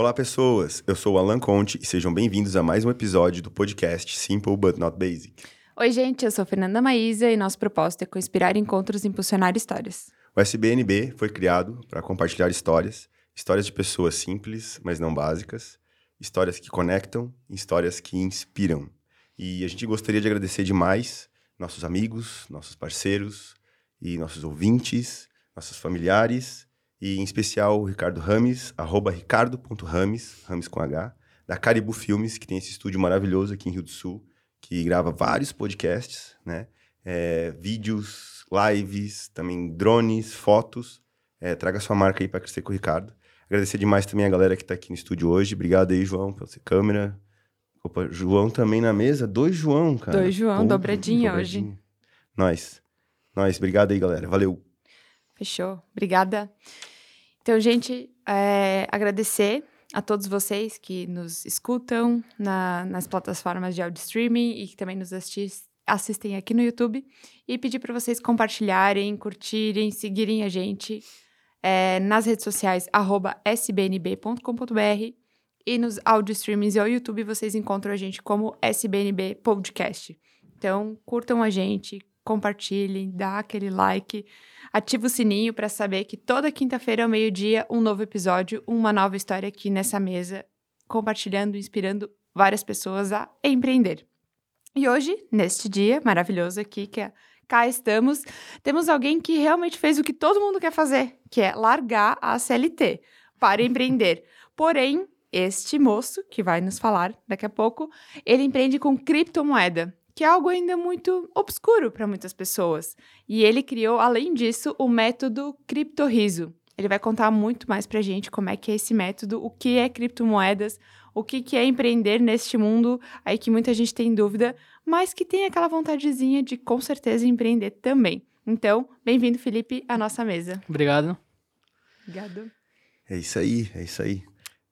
Olá, pessoas. Eu sou o Alan Conte e sejam bem-vindos a mais um episódio do podcast Simple But Not Basic. Oi, gente. Eu sou Fernanda Maísa e nosso propósito é conspirar encontros e impulsionar histórias. O SBNB foi criado para compartilhar histórias, histórias de pessoas simples, mas não básicas, histórias que conectam, histórias que inspiram. E a gente gostaria de agradecer demais nossos amigos, nossos parceiros e nossos ouvintes, nossos familiares e em especial o Ricardo Rames, arroba ricardo.rames, Rames com H, da Caribu Filmes, que tem esse estúdio maravilhoso aqui em Rio do Sul, que grava vários podcasts, né? É, vídeos, lives, também drones, fotos. É, traga sua marca aí para crescer com o Ricardo. Agradecer demais também a galera que está aqui no estúdio hoje. Obrigado aí, João, pela sua câmera. Opa, João também na mesa. Dois João, cara. Dois João, Pô, dobradinha, dobradinha hoje. Nós. Nós. Obrigado aí, galera. Valeu. Fechou. Obrigada. Então, gente, é, agradecer a todos vocês que nos escutam na, nas plataformas de audio streaming e que também nos assistem aqui no YouTube e pedir para vocês compartilharem, curtirem, seguirem a gente é, nas redes sociais sbnb.com.br e nos audio streamings e ao YouTube vocês encontram a gente como SBNB Podcast. Então, curtam a gente, compartilhem, dá aquele like, ativa o sininho para saber que toda quinta-feira ao meio-dia um novo episódio, uma nova história aqui nessa mesa, compartilhando, inspirando várias pessoas a empreender. E hoje, neste dia maravilhoso aqui, que é cá estamos, temos alguém que realmente fez o que todo mundo quer fazer, que é largar a CLT para empreender. Porém, este moço, que vai nos falar daqui a pouco, ele empreende com criptomoeda que é algo ainda muito obscuro para muitas pessoas. E ele criou, além disso, o método criptorriso. Ele vai contar muito mais para a gente como é que é esse método, o que é criptomoedas, o que, que é empreender neste mundo aí que muita gente tem dúvida, mas que tem aquela vontadezinha de com certeza empreender também. Então, bem-vindo, Felipe, à nossa mesa. Obrigado. Obrigado. É isso aí, é isso aí.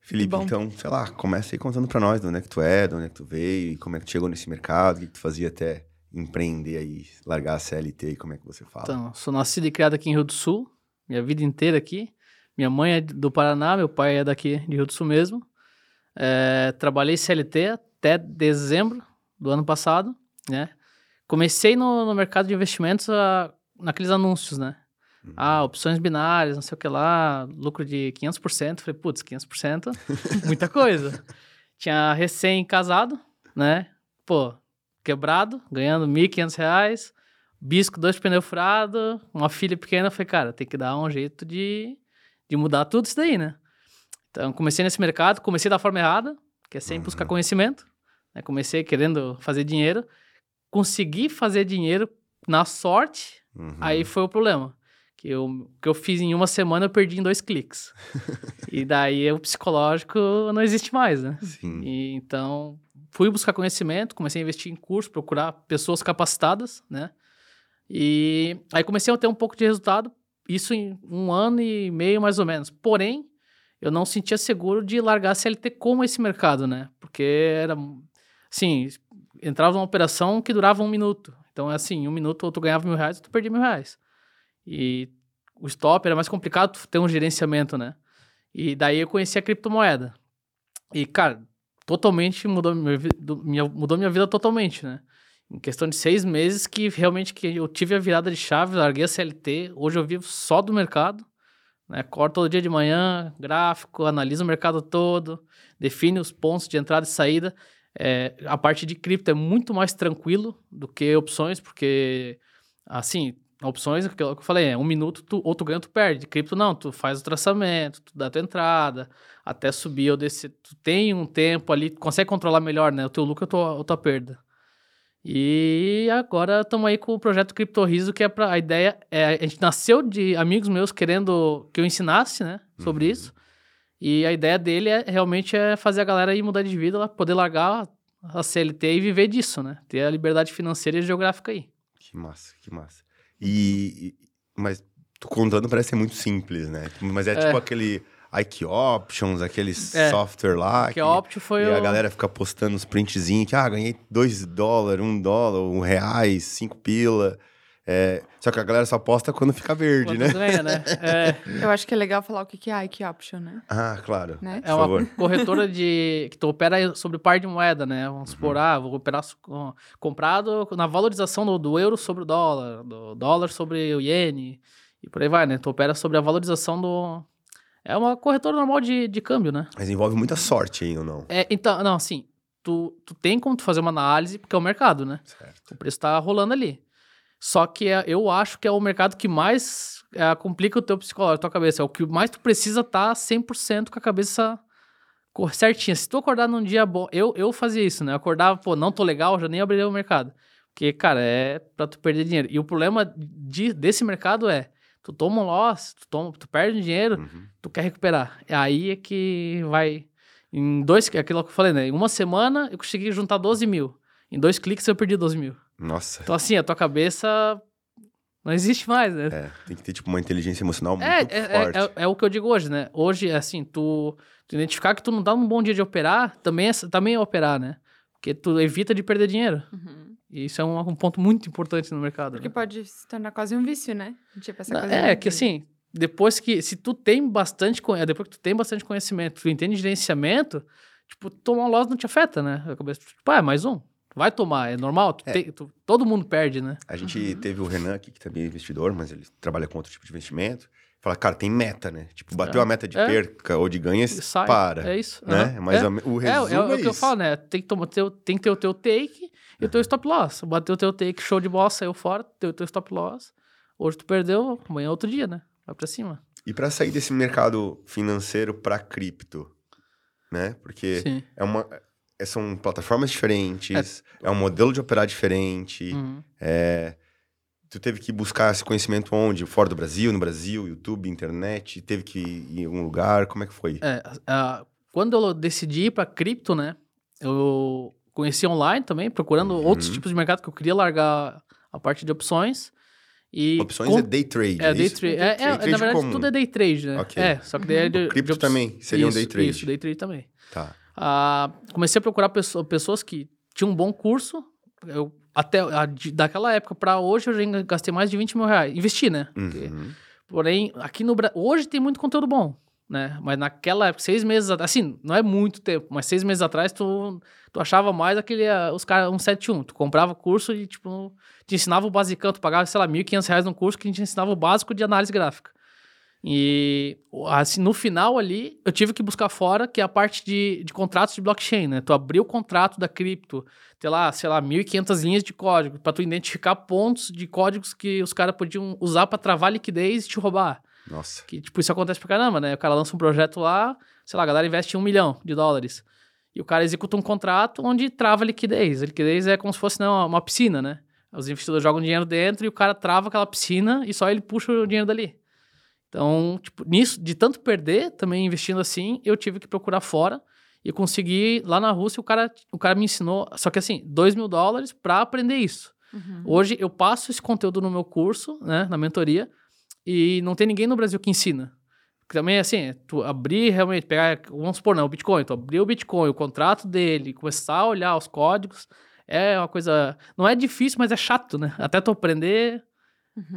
Felipe, então, sei lá, começa aí contando pra nós de onde é que tu é, de onde é que tu veio, como é que tu chegou nesse mercado, o que, que tu fazia até empreender aí, largar a CLT e como é que você fala? Então, sou nascido e criado aqui em Rio do Sul, minha vida inteira aqui. Minha mãe é do Paraná, meu pai é daqui de Rio do Sul mesmo. É, trabalhei CLT até dezembro do ano passado, né? Comecei no, no mercado de investimentos a, ah, naqueles anúncios, né? Ah, opções binárias, não sei o que lá, lucro de 500%. Falei, putz, 500%, muita coisa. Tinha recém-casado, né? Pô, quebrado, ganhando R$ 1.500, bisco, dois pneus furados, uma filha pequena. Falei, cara, tem que dar um jeito de, de mudar tudo isso daí, né? Então, comecei nesse mercado, comecei da forma errada, que é sem uhum. buscar conhecimento. Né? Comecei querendo fazer dinheiro. Consegui fazer dinheiro na sorte, uhum. aí foi o problema que eu, que eu fiz em uma semana, eu perdi em dois cliques. e daí o psicológico não existe mais, né? Sim. E, então, fui buscar conhecimento, comecei a investir em curso, procurar pessoas capacitadas, né? E aí comecei a ter um pouco de resultado, isso em um ano e meio mais ou menos. Porém, eu não sentia seguro de largar a CLT como esse mercado, né? Porque era, assim, entrava numa operação que durava um minuto. Então, é assim, um minuto ou tu ganhava mil reais ou tu perdia mil reais. E o stop era mais complicado ter um gerenciamento, né? E daí eu conheci a criptomoeda. E, cara, totalmente mudou minha, mudou minha vida totalmente, né? Em questão de seis meses que realmente que eu tive a virada de chave, larguei a CLT. Hoje eu vivo só do mercado. Né? Corto todo dia de manhã, gráfico, analiso o mercado todo, define os pontos de entrada e saída. É, a parte de cripto é muito mais tranquilo do que opções, porque, assim, opções, que eu, falei, é um minuto, tu, ou tu ganha ou tu perde. Cripto não, tu faz o traçamento, tu dá a tua entrada, até subir ou descer. Tu tem um tempo ali, tu consegue controlar melhor, né? O teu lucro ou tua, tua perda. E agora estamos aí com o projeto Cripto Riso, que é para a ideia é a gente nasceu de amigos meus querendo que eu ensinasse, né, sobre uhum. isso. E a ideia dele é realmente é fazer a galera aí mudar de vida, poder largar a CLT e viver disso, né? Ter a liberdade financeira e geográfica aí. Que massa, que massa. E, mas tu contando parece ser muito simples, né? Mas é, é. tipo aquele IQ Options, aquele é. software lá. Que, Option foi E o... a galera fica postando os printzinhos que, ah, ganhei 2 dólares, 1 um dólar, 1 um reais, 5 pila. É, só que a galera só aposta quando fica verde, Quando né? ganha, né? É, Eu acho que é legal falar o que que é IQ Option, né? Ah, claro. Né? é Por uma favor. corretora de que tu opera sobre par de moeda, né? Vamos supor, Uhum. ah, vou operar com- comprado na valorização do, do euro sobre o dólar, do dólar sobre o iene, e por aí vai, né? Tu opera sobre a valorização do. É uma corretora normal de, de câmbio, né? Mas envolve muita sorte, hein, ou não? É, então, não, assim, tu, tu tem como tu fazer uma análise, porque é o mercado, né? Certo. O preço tá rolando ali. Só que é- eu acho que é o mercado que mais é, complica o teu psicológico, a tua cabeça. É o que mais tu precisa estar tá 100% com a cabeça certinha. Se tu acordar num dia bom... Eu, eu fazia isso, né? Eu acordava, pô, não tô legal, já nem abriria o mercado. Porque, cara, é pra tu perder dinheiro. E o problema de, desse mercado é, tu toma um loss, tu, toma, tu perde dinheiro, Uhum. tu quer recuperar. É aí é que vai... Em dois... é Aquilo que eu falei, né? Em uma semana, eu consegui juntar 12 mil. Em dois cliques, eu perdi 12 mil. Nossa. Então, assim, a tua cabeça não existe mais, né? É, tem que ter, tipo, uma inteligência emocional muito É, é, forte. é, é, é o que eu digo hoje, né? Hoje, assim, tu, tu identificar que tu não tá num bom dia de operar, também é, também é operar, né? Porque tu evita de perder dinheiro. Uhum. E isso é um, um ponto muito importante no mercado. Porque né? pode se tornar quase um vício, né? Tipo, essa Não, coisa É, que assim, depois que. Se tu tem bastante. conhe- Depois que tu tem bastante conhecimento, tu entende gerenciamento, tipo, tomar um loss não te afeta, né? A cabeça, tipo, ah, é mais um. Vai tomar, é normal. tu É. tem- tu- todo mundo perde, né? A gente Uhum. teve o Renan aqui, que também é investidor, mas ele trabalha com outro tipo de investimento. Fala, cara, tem meta, né? Tipo, bateu É. a meta de É. perca ou de ganhas, Sai. para. É isso. Né? aham. Mas É. o- o É, resumo é, é, o- é o que eu isso. falo, né? Tem que, tomar, teu, tem que ter o teu take e o teu stop loss. Bateu o teu take, show de bola, saiu fora, teu, teu stop loss. Hoje tu perdeu, amanhã é outro dia, né? Vai pra cima. E para sair desse mercado financeiro para cripto, né? Porque Sim. é uma, é- são plataformas diferentes, é, um modelo de operar diferente. Uhum. É, tu teve que buscar esse conhecimento onde? Fora do Brasil, no Brasil, YouTube, internet? Teve que ir em algum lugar? Como é que foi? É, a- quando eu decidi ir pra cripto, né? Eu conheci online também, procurando Uhum. outros tipos de mercado que eu queria largar a parte de opções. E Opções com- é day trade, É, é day trade. É, é. Day trade na verdade, comum. tudo é day trade, né? Ok. É, só que daí é de, cripto de também seria um isso, day trade. Isso, day trade também. Tá. Ah, comecei a procurar pesso- pessoas que tinham um bom curso. Eu, até a- de- daquela época para hoje, eu já gastei mais de 20 mil reais. Investi, né? Porque- Uhum. porém, aqui no Brasil, hoje tem muito conteúdo bom, né? Mas naquela época, seis meses atrás, assim, não é muito tempo, mas seis meses atrás, tu, tu achava mais aquele, ah, os caras, um 71. Tu comprava curso e, tipo, te ensinava o basicão, tu pagava, sei lá, 1.500 reais num curso que te ensinava o básico de análise gráfica. E assim, no final ali, eu tive que buscar fora, que é a parte de, de contratos de blockchain, né? Tu abrir o contrato da cripto, ter lá, sei lá, 1.500 linhas de código, para tu identificar pontos de códigos que os caras podiam usar para travar liquidez e te roubar. Nossa. Que, tipo, isso acontece pra caramba, né? O cara lança um projeto lá, sei lá, a galera investe um milhão de dólares. E o cara executa um contrato onde trava a liquidez. A liquidez é como se fosse né, uma, uma piscina, né? Os investidores jogam dinheiro dentro e o cara trava aquela piscina e só ele puxa o dinheiro dali. Então, tipo, nisso, de tanto perder, também investindo assim, eu tive que procurar fora e consegui, lá na Rússia, o cara, o cara me ensinou, só que assim, 2 mil dólares pra aprender isso. Uhum. Hoje eu passo esse conteúdo no meu curso, né, na mentoria, e não tem ninguém no Brasil que ensina. Porque Também, assim, tu abrir realmente, pegar, vamos supor, não, o Bitcoin, tu abrir o Bitcoin, o contrato dele, começar a olhar os códigos, é uma coisa, não é difícil, mas é chato, né? Até tu aprender,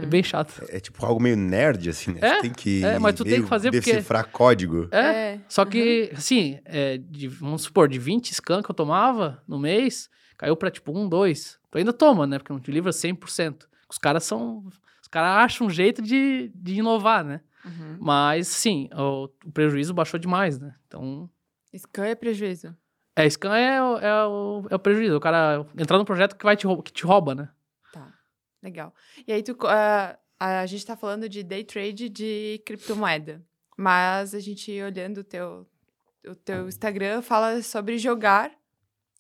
é bem chato. É, é tipo algo meio nerd, assim, né? É, Você tem que, é, mas tu tem que fazer porque- decifrar código. É, É. só que, assim, é, de- vamos supor, de 20 scan que eu tomava no mês, caiu pra tipo 1, 2. Tu ainda toma, né? Porque não te livra 100%. Os caras são. Os caras acham um jeito de, de inovar, né? Uhum. Mas, sim, o, o prejuízo baixou demais, né? Então. Scan é prejuízo. É, scan é, o- é, o, é o prejuízo. O cara entrar num projeto que, vai te, rou- que te rouba, né? Legal. E aí, tu, ah, a gente tá falando de day trade de criptomoeda. Mas a gente olhando o teu, o teu Instagram fala sobre jogar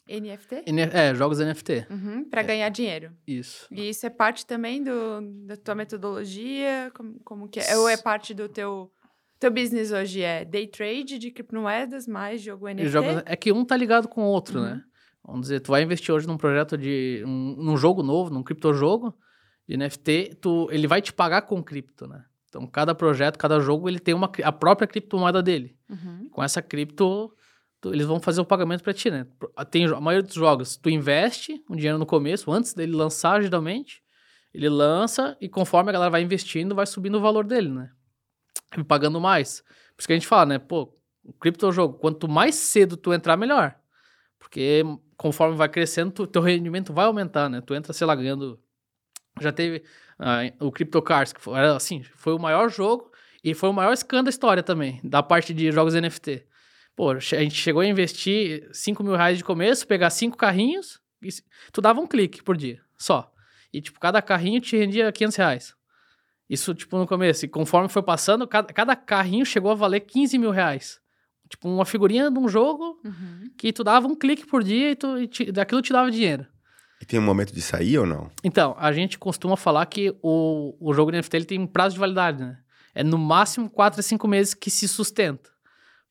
NFT É, jogos NFT. uhum, para ganhar dinheiro. Isso. E isso é parte também do, da tua metodologia? Como, como que é? Ou é parte do teu... Teu business hoje é day trade de criptomoedas mais jogo NFT? jogos- é que um tá ligado com o outro, Uhum. né? Vamos dizer, tu vai investir hoje num projeto de. Um, num jogo novo, num criptojogo de NFT, tu, ele vai te pagar com cripto, né? Então, cada projeto, cada jogo, ele tem uma, a própria criptomoeda dele. Uhum. Com essa cripto, tu- eles vão fazer o pagamento pra ti, né? Tem, a maioria dos jogos, tu investe um dinheiro no começo, antes dele lançar, geralmente, Ele lança e conforme a galera vai investindo, vai subindo o valor dele, né? E pagando mais. Por isso que a gente fala, né? Pô, o criptojogo, quanto mais cedo tu entrar, melhor. Porque conforme vai crescendo, tu, teu rendimento vai aumentar, né? Tu entra, sei lá, ganhando. Já teve ah, o CryptoCars, que foi, era, assim, foi o maior jogo e foi o maior scan da história também, da parte de jogos NFT. Pô, a gente chegou a investir 5 mil reais de começo, pegar cinco carrinhos, e tu dava um clique por dia, só. E, tipo, cada carrinho te rendia 500 reais. Isso, tipo, no começo. E conforme foi passando, cada, cada carrinho chegou a valer 15 mil reais. Tipo, uma figurinha de um jogo Uhum. que tu dava um clique por dia e, tu, e te, daquilo te dava dinheiro. E tem um momento de sair ou não? Então, a gente costuma falar que o, o jogo de NFT ele tem um prazo de validade, né? É no máximo 4 a 5 meses que se sustenta.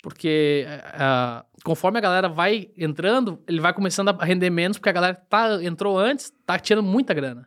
Porque ah, conforme a galera vai entrando, ele vai começando a render menos, porque a galera que tá, entrou antes tá tirando muita grana.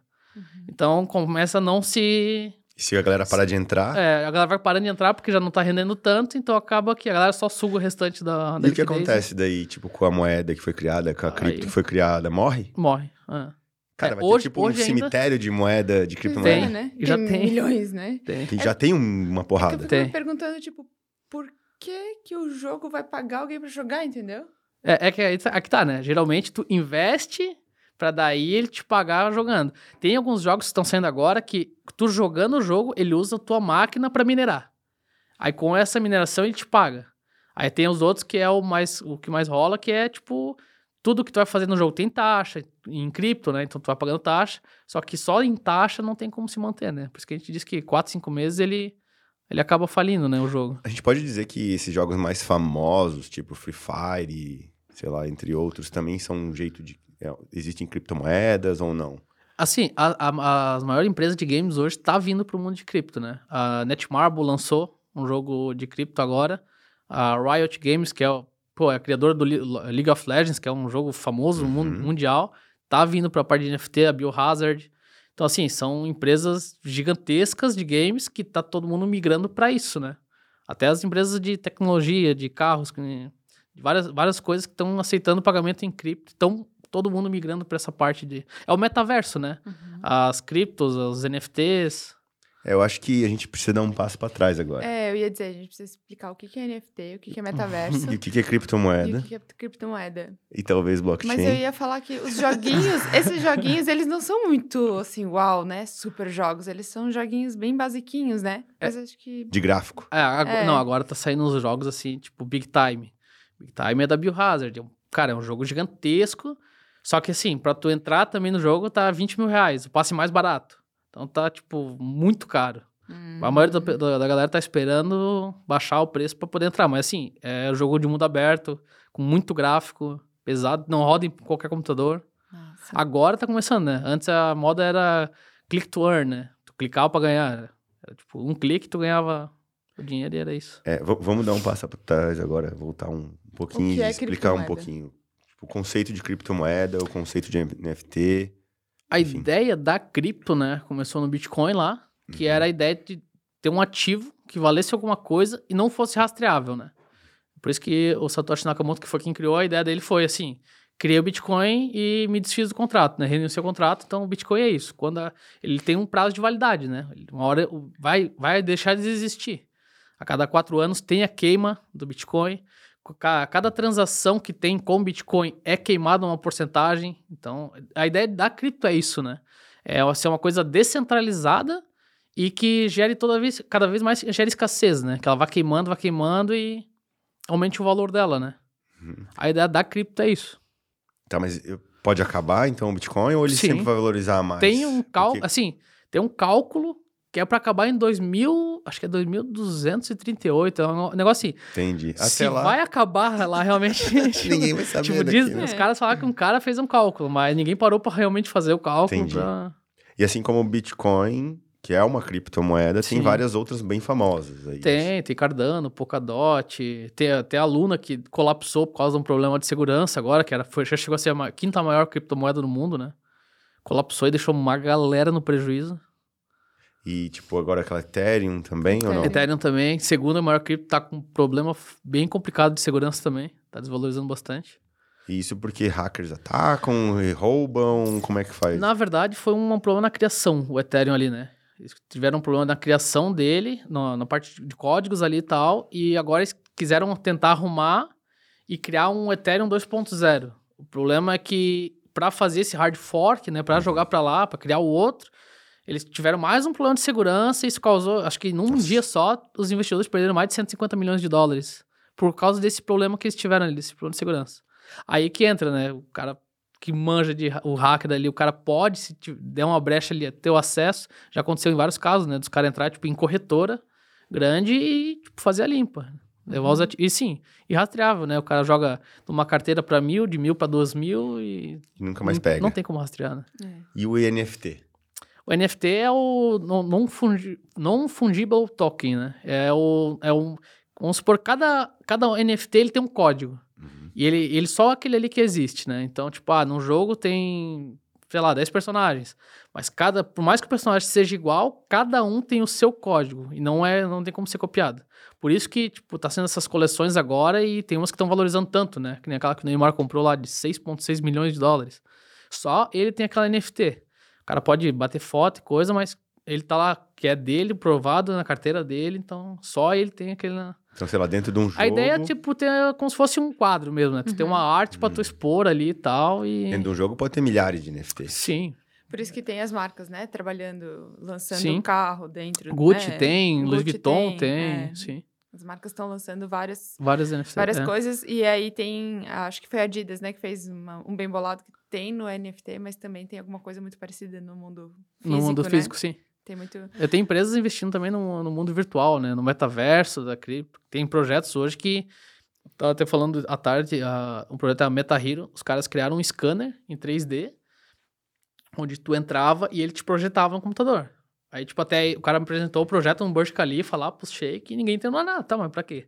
Então começa a não se. E se a galera parar de entrar, É, a galera vai parando de entrar porque já não tá rendendo tanto, então acaba que a galera só suga o restante da. da e o que acontece daí, tipo, com a moeda que foi criada, com a Aí- cripto que foi criada, morre? Morre. É. Cara, É, vai hoje- ter tipo um ainda- cemitério de moeda, de criptomoeda. é, né? Já tem. milhões, né? Tem. Que já tem um- uma Eu porrada. fico Tem. me perguntando, tipo, por que que o jogo vai pagar alguém pra jogar, entendeu? É, é que aí tá- aqui tá, né? Geralmente tu investe pra daí ele te pagar jogando. Tem alguns jogos que estão saindo agora que tu jogando o jogo, ele usa a tua máquina pra minerar. Aí com essa mineração ele te paga. Aí tem os outros que é o mais o que mais rola, que é tipo tudo que tu vai fazer no jogo tem taxa em cripto, né? Então tu vai pagando taxa, só que só em taxa não tem como se manter, né? Por isso que a gente diz que 4, 5 meses ele ele acaba falindo, né, o jogo. A gente pode dizer que esses jogos mais famosos, tipo Free Fire, sei lá, entre outros, também são um jeito de. é, existem criptomoedas ou não? Assim, a- a- as maiores empresas de games hoje tá vindo pro mundo de cripto, né? A Netmarble lançou um jogo de cripto agora. A Riot Games, que é, o- pô, é a criadora do Le- League of Legends, que é um jogo famoso Uhum. mundial, tá vindo pra parte de NFT, a Biohazard. Então, assim, são empresas gigantescas de games que tá todo mundo migrando pra isso, né? Até as empresas de tecnologia, de carros, de várias, várias coisas que estão aceitando pagamento em cripto. Então, todo mundo migrando pra essa parte de... É o metaverso, né? as criptos, os NFTs. É, eu acho que a gente precisa dar um passo pra trás agora. É, eu ia dizer, a gente precisa explicar o que é NFT, o que é metaverso E o que é e criptomoeda? o que é criptomoeda. E talvez blockchain. Mas eu ia falar que os joguinhos, esses joguinhos, eles não são muito, assim, uau, né? Super jogos. Eles são joguinhos bem basiquinhos, né? Mas acho que... De gráfico. É, ag- É. Não, agora tá saindo uns jogos assim, tipo Big Time. Big Time é da Biohazard. É um- Cara, é um jogo gigantesco. Só que assim, pra tu entrar também no jogo tá 20 mil reais. O passe mais barato. Então tá, tipo, muito caro. A maioria da, da- da galera tá esperando baixar o preço pra poder entrar. Mas assim, é um jogo de mundo aberto, com muito gráfico, pesado, não roda em qualquer computador. Nossa. Agora tá começando, né? Antes a moda era click to earn, né? Tu clicava pra ganhar. Era tipo, um clique tu ganhava o dinheiro e era isso. É, vamos dar um passo pra trás agora, voltar um pouquinho e é explicar um pouquinho. Tipo, o conceito de criptomoeda, o conceito de NFT. A Enfim. ideia da cripto, né? Começou no Bitcoin lá, que era a ideia de ter um ativo que valesse alguma coisa e não fosse rastreável, né? Por isso que o Satoshi Nakamoto, que foi quem criou, a ideia dele foi assim: criei o Bitcoin e me desfiz do contrato, né? Renunciei ao contrato, então o Bitcoin é isso. Quando a- ele tem um prazo de validade, né? Uma hora o- vai, vai deixar de existir. A cada quatro anos tem a queima do Bitcoin. Ca- Cada transação que tem com Bitcoin é queimada uma porcentagem. Então, a ideia da cripto é isso, né? É ser uma coisa descentralizada e que gere toda vez, cada vez mais gere escassez, né? Que ela vai queimando, vai queimando e aumente o valor dela, né? Uhum. A ideia da cripto é isso. Tá, mas pode acabar então o Bitcoin ou ele Sim. sempre vai valorizar mais? tem um cálculo, Porque- assim, tem um cálculo que é pra acabar em 2000, acho que é 2238, é um negócio assim. Entendi. Até Se lá, vai acabar lá realmente, ninguém vai saber tipo, diz, daquilo. os caras falaram que um cara fez um cálculo, mas ninguém parou pra realmente fazer o cálculo Entendi. pra... E assim como o Bitcoin, que é uma criptomoeda, tem Sim. várias outras bem famosas. Aí. Tem, tem Cardano, Polkadot, tem até a Luna que colapsou por causa de um problema de segurança agora, que era, foi, já chegou a ser a quinta maior criptomoeda do mundo, né? Colapsou e deixou uma galera no prejuízo. E, tipo, agora aquela Ethereum também, ou não? Ethereum. Também, segunda maior cripto, tá com um problema bem complicado de segurança também, tá desvalorizando bastante. E isso porque hackers atacam, e roubam, como é que faz? Na verdade, foi um problema na criação, o Ethereum ali, né? Eles tiveram um problema na criação dele, na, na parte de códigos ali e tal, e agora eles quiseram tentar arrumar e criar um Ethereum 2.0. O problema é que para fazer esse hard fork, né, para jogar para lá, para criar o outro, eles tiveram mais um problema de segurança e isso causou, acho que num Nossa. dia só, os investidores perderam mais de 150 milhões de dólares por causa desse problema que eles tiveram ali, desse problema de segurança. Aí que entra, né, o cara que manja de o hacker ali, o cara pode, se der uma brecha ali, ter o acesso. Já aconteceu em vários casos, né, dos caras entrar tipo em corretora grande e tipo, fazer a limpa. Levar os ati- E sim, e rastreável, né? O cara joga numa carteira para mil, de mil para duas mil e. E nunca mais não- pega. Não tem como rastrear, né? É. E o NFT? O NFT é o non- non-fungi- non-fungible token, né? É o, é um, vamos supor, cada, cada NFT ele tem um código. E ele, ele só aquele ali que existe, né? Então, tipo, ah, num jogo tem, sei lá, 10 personagens. Mas cada, por mais que o personagem seja igual, cada um tem o seu código. E não é, não tem como ser copiado. Por isso que, tipo, tá sendo essas coleções agora e tem umas que estão valorizando tanto, né? Que nem aquela que o Neymar comprou lá de 6,6 milhões de dólares. Só ele tem aquela NFT. O cara pode bater foto e coisa, mas ele tá lá, que é dele, provado na carteira dele, então só ele tem aquele. Então, sei lá, dentro de um jogo... A ideia é, tipo, ter como se fosse um quadro mesmo, né? Tu tem uma arte pra tu expor ali e tal, e... Dentro de um jogo pode ter milhares de NFTs. Sim. Por isso que tem as marcas, né? Trabalhando, lançando Sim. um carro dentro. Gucci né? tem, Louis Gucci Vuitton tem, é. sim. As marcas estão lançando várias, Várias NFTs. várias é. coisas. E aí tem, acho que foi a Adidas, né? Que fez uma- um bem bolado que tem no NFT, mas também tem alguma coisa muito parecida no mundo físico, No mundo né? físico, sim. Tem muito... Eu tenho empresas investindo também no, no mundo virtual, né? No metaverso da cripto. Tem projetos hoje que. eu Tava até falando à tarde, a, um projeto é a MetaHero. Os caras criaram um scanner em 3D, onde tu entrava e ele te projetava no computador. Aí, tipo, até o cara me apresentou o projeto no Burj Khalifa lá pro Shake e ninguém entendeu nada. Tá, mas pra quê?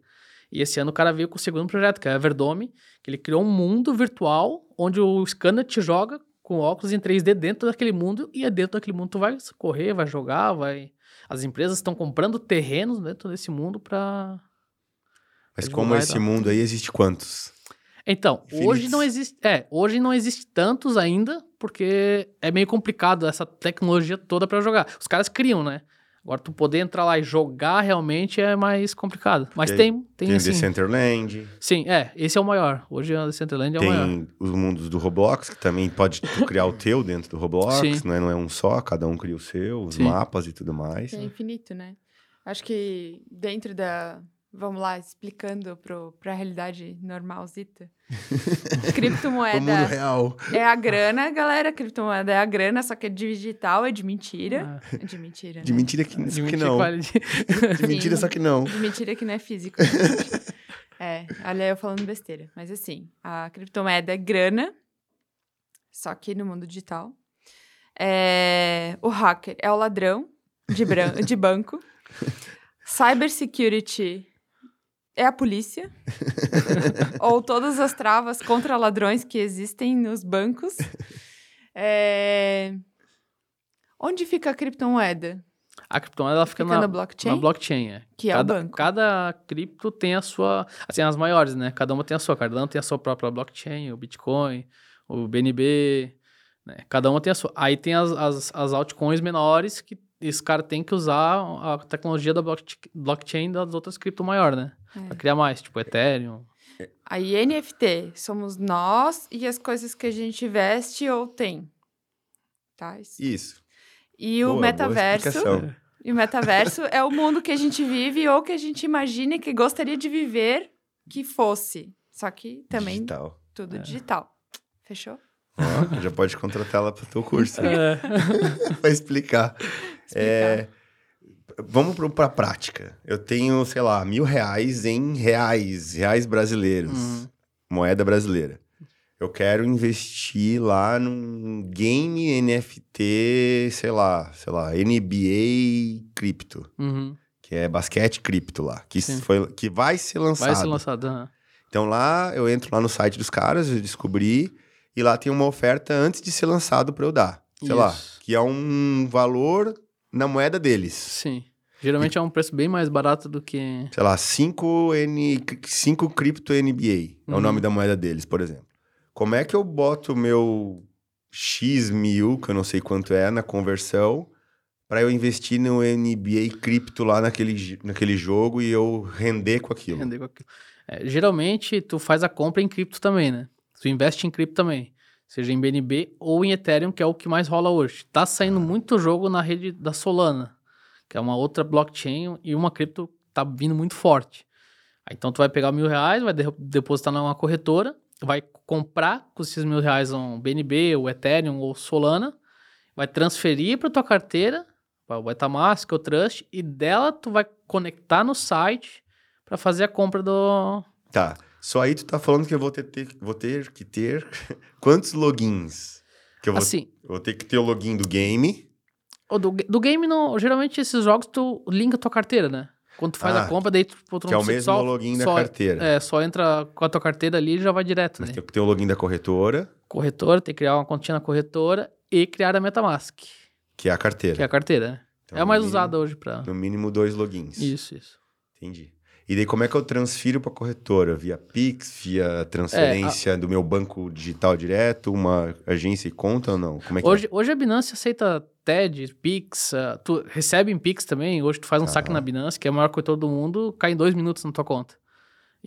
E esse ano o cara veio com o segundo projeto, que é a Everdome, que ele criou um mundo virtual onde o scanner te joga com óculos em 3D dentro daquele mundo e é dentro daquele mundo tu vai correr, vai jogar, vai... As empresas estão comprando terrenos dentro desse mundo pra... Mas como esse mundo aí, existe quantos? Então, Infinitos. hoje não existe... É, hoje não existe tantos ainda, porque é meio complicado essa tecnologia toda pra jogar. Os caras criam, né? Agora, tu poder entrar lá e jogar realmente é mais complicado. Mas Tem- tem, tem, Tem o assim... Decentraland, Sim, é, esse é o maior. Hoje a Decentraland é o maior. tem os mundos do Roblox, que também pode tu criar o teu dentro do Roblox, Sim. não é, não é um só, cada um cria o seu, os Sim. mapas e tudo mais. É infinito, né? Acho que dentro da. Vamos lá, explicando pro, pra realidade normalzita. O mundo Criptomoeda real. é a grana, galera. Criptomoeda é a grana, só que é digital, é de mentira. Ah, É de mentira. De né? mentira que, de que não. vale de- De mentira, Sim. só que não. De mentira que não é físico. gente. é, olha eu falando besteira. Mas assim, a criptomoeda é grana, só que no mundo digital. É, o hacker é o ladrão de, bran- de banco. Cybersecurity é a polícia. ou todas as travas contra ladrões que existem nos bancos. É, Onde fica a criptomoeda? A criptomoeda ela fica, Fica na, na blockchain? na blockchain, é. Que é o cada, banco. Cada cripto tem a sua. Assim, as maiores, né? Cada uma tem a sua. Cada uma tem a sua própria blockchain, o Bitcoin, o BNB. Né? Cada uma tem a sua. Aí tem as, as, as altcoins menores que esse cara tem que usar a tecnologia da blockchain, blockchain das outras cripto maior, né? É. Pra criar mais, tipo Ethereum. Aí NFT somos nós e as coisas que a gente veste ou tem. Tá? Isso. Isso. E o Boa, boa metaverso. E o metaverso é o mundo que a gente vive ou que a gente imagina que gostaria de viver que fosse. Só que também Digital. tudo É. digital. Fechou? Ó, já pode contratar ela para o teu curso. É. Vai explicar. É, vamos para a prática. Eu tenho, sei lá, mil reais em reais, reais brasileiros, Hum. moeda brasileira. Eu quero investir lá num game NFT, sei lá, sei lá, NBA cripto, Uhum. que é basquete cripto lá, que, Sim. foi, que vai ser lançado. Vai ser lançado. aham. Então lá eu entro lá no site dos caras, eu descobri, e lá tem uma oferta antes de ser lançado para eu dar. Sei lá, Isso. que é um valor na moeda deles. Sim. Geralmente é um preço bem mais barato do que. Sei lá, 5 N, 5 cripto NBA é o Uhum. nome da moeda deles, por exemplo. Como é que eu boto o meu X mil, que eu não sei quanto é, na conversão, para eu investir no NBA cripto lá naquele, naquele jogo e eu render com aquilo? Render com aquilo. É, geralmente, tu faz a compra em cripto também, né? Tu investe em cripto também. Seja em BNB ou em Ethereum, que é o que mais rola hoje. Tá saindo muito jogo na rede da Solana, que é uma outra blockchain e uma cripto tá vindo muito forte. Aí, então, tu vai pegar mil reais, vai de- depositar numa corretora, vai comprar com esses mil reais um BNB, ou Ethereum, ou Solana, vai transferir para tua carteira, para o Metamask ou Trust, e dela tu vai conectar no site para fazer a compra do. Tá. Só aí tu tá falando que eu vou ter, ter- vou ter que ter quantos logins? Que eu vou, Assim, vou ter que ter o login do game. do, do game, não, geralmente esses jogos tu linka a tua carteira, né? Quando tu faz Ah, a compra, daí tu, tu Que é o mesmo só- login da só- carteira. É, só entra com a tua carteira ali e já vai direto, Mas né? tem que ter o login da corretora, Corretora, tem que criar uma continha na corretora e criar a Metamask, que é a carteira. que é a carteira, né? Então, é a mais mínimo- usada hoje pra... No mínimo dois logins. Isso, isso. Entendi. E daí como é que eu transfiro para corretora? Via Pix, via transferência do meu banco digital direto, uma agência e conta ou não? É que Hoje, hoje a Binance aceita TED, Pix, ah, tu recebe em Pix também. Hoje tu faz um saque Aham. na Binance, que é a maior corretora do mundo, cai em dois minutos na tua conta.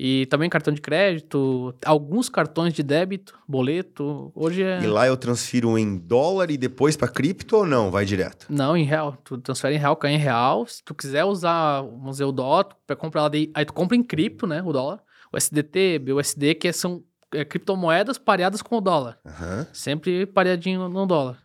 E também cartão de crédito, alguns cartões de débito, boleto. Hoje é. E lá eu transfiro em dólar e depois para cripto ou não? Vai direto? Não, em real. Tu transfere em real, cai em real. Se tu quiser usar, vamos dizer, o dólar, tu vai comprar lá. Aí tu compra em cripto, né? O dólar. O SDT, BUSD, que são é, criptomoedas pareadas com o dólar. Aham. Sempre pareadinho no dólar.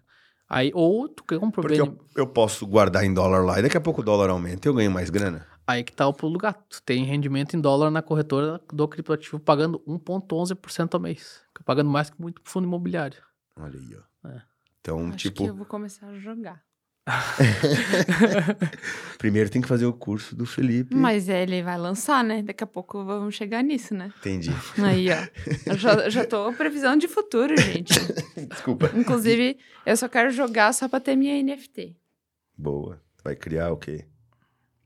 Aí, ou tu compra Porque BN... eu, eu posso guardar em dólar lá e daqui a pouco o dólar aumenta e eu ganho mais grana. Aí que tá o pulo do gato. Tem rendimento em dólar na corretora do criptoativo pagando 1,11% ao mês. Fica Pagando mais que muito fundo imobiliário. Olha aí, ó. É. Então, Acho tipo, que eu vou começar a jogar. primeiro tem que fazer o curso do Felipe. Mas ele vai lançar, né? Daqui a pouco vamos chegar nisso, né? Entendi. Aí, ó. Eu já, já tô previsão de futuro, gente. Desculpa. Inclusive, eu só quero jogar só pra ter minha NFT. Boa. Vai criar o quê?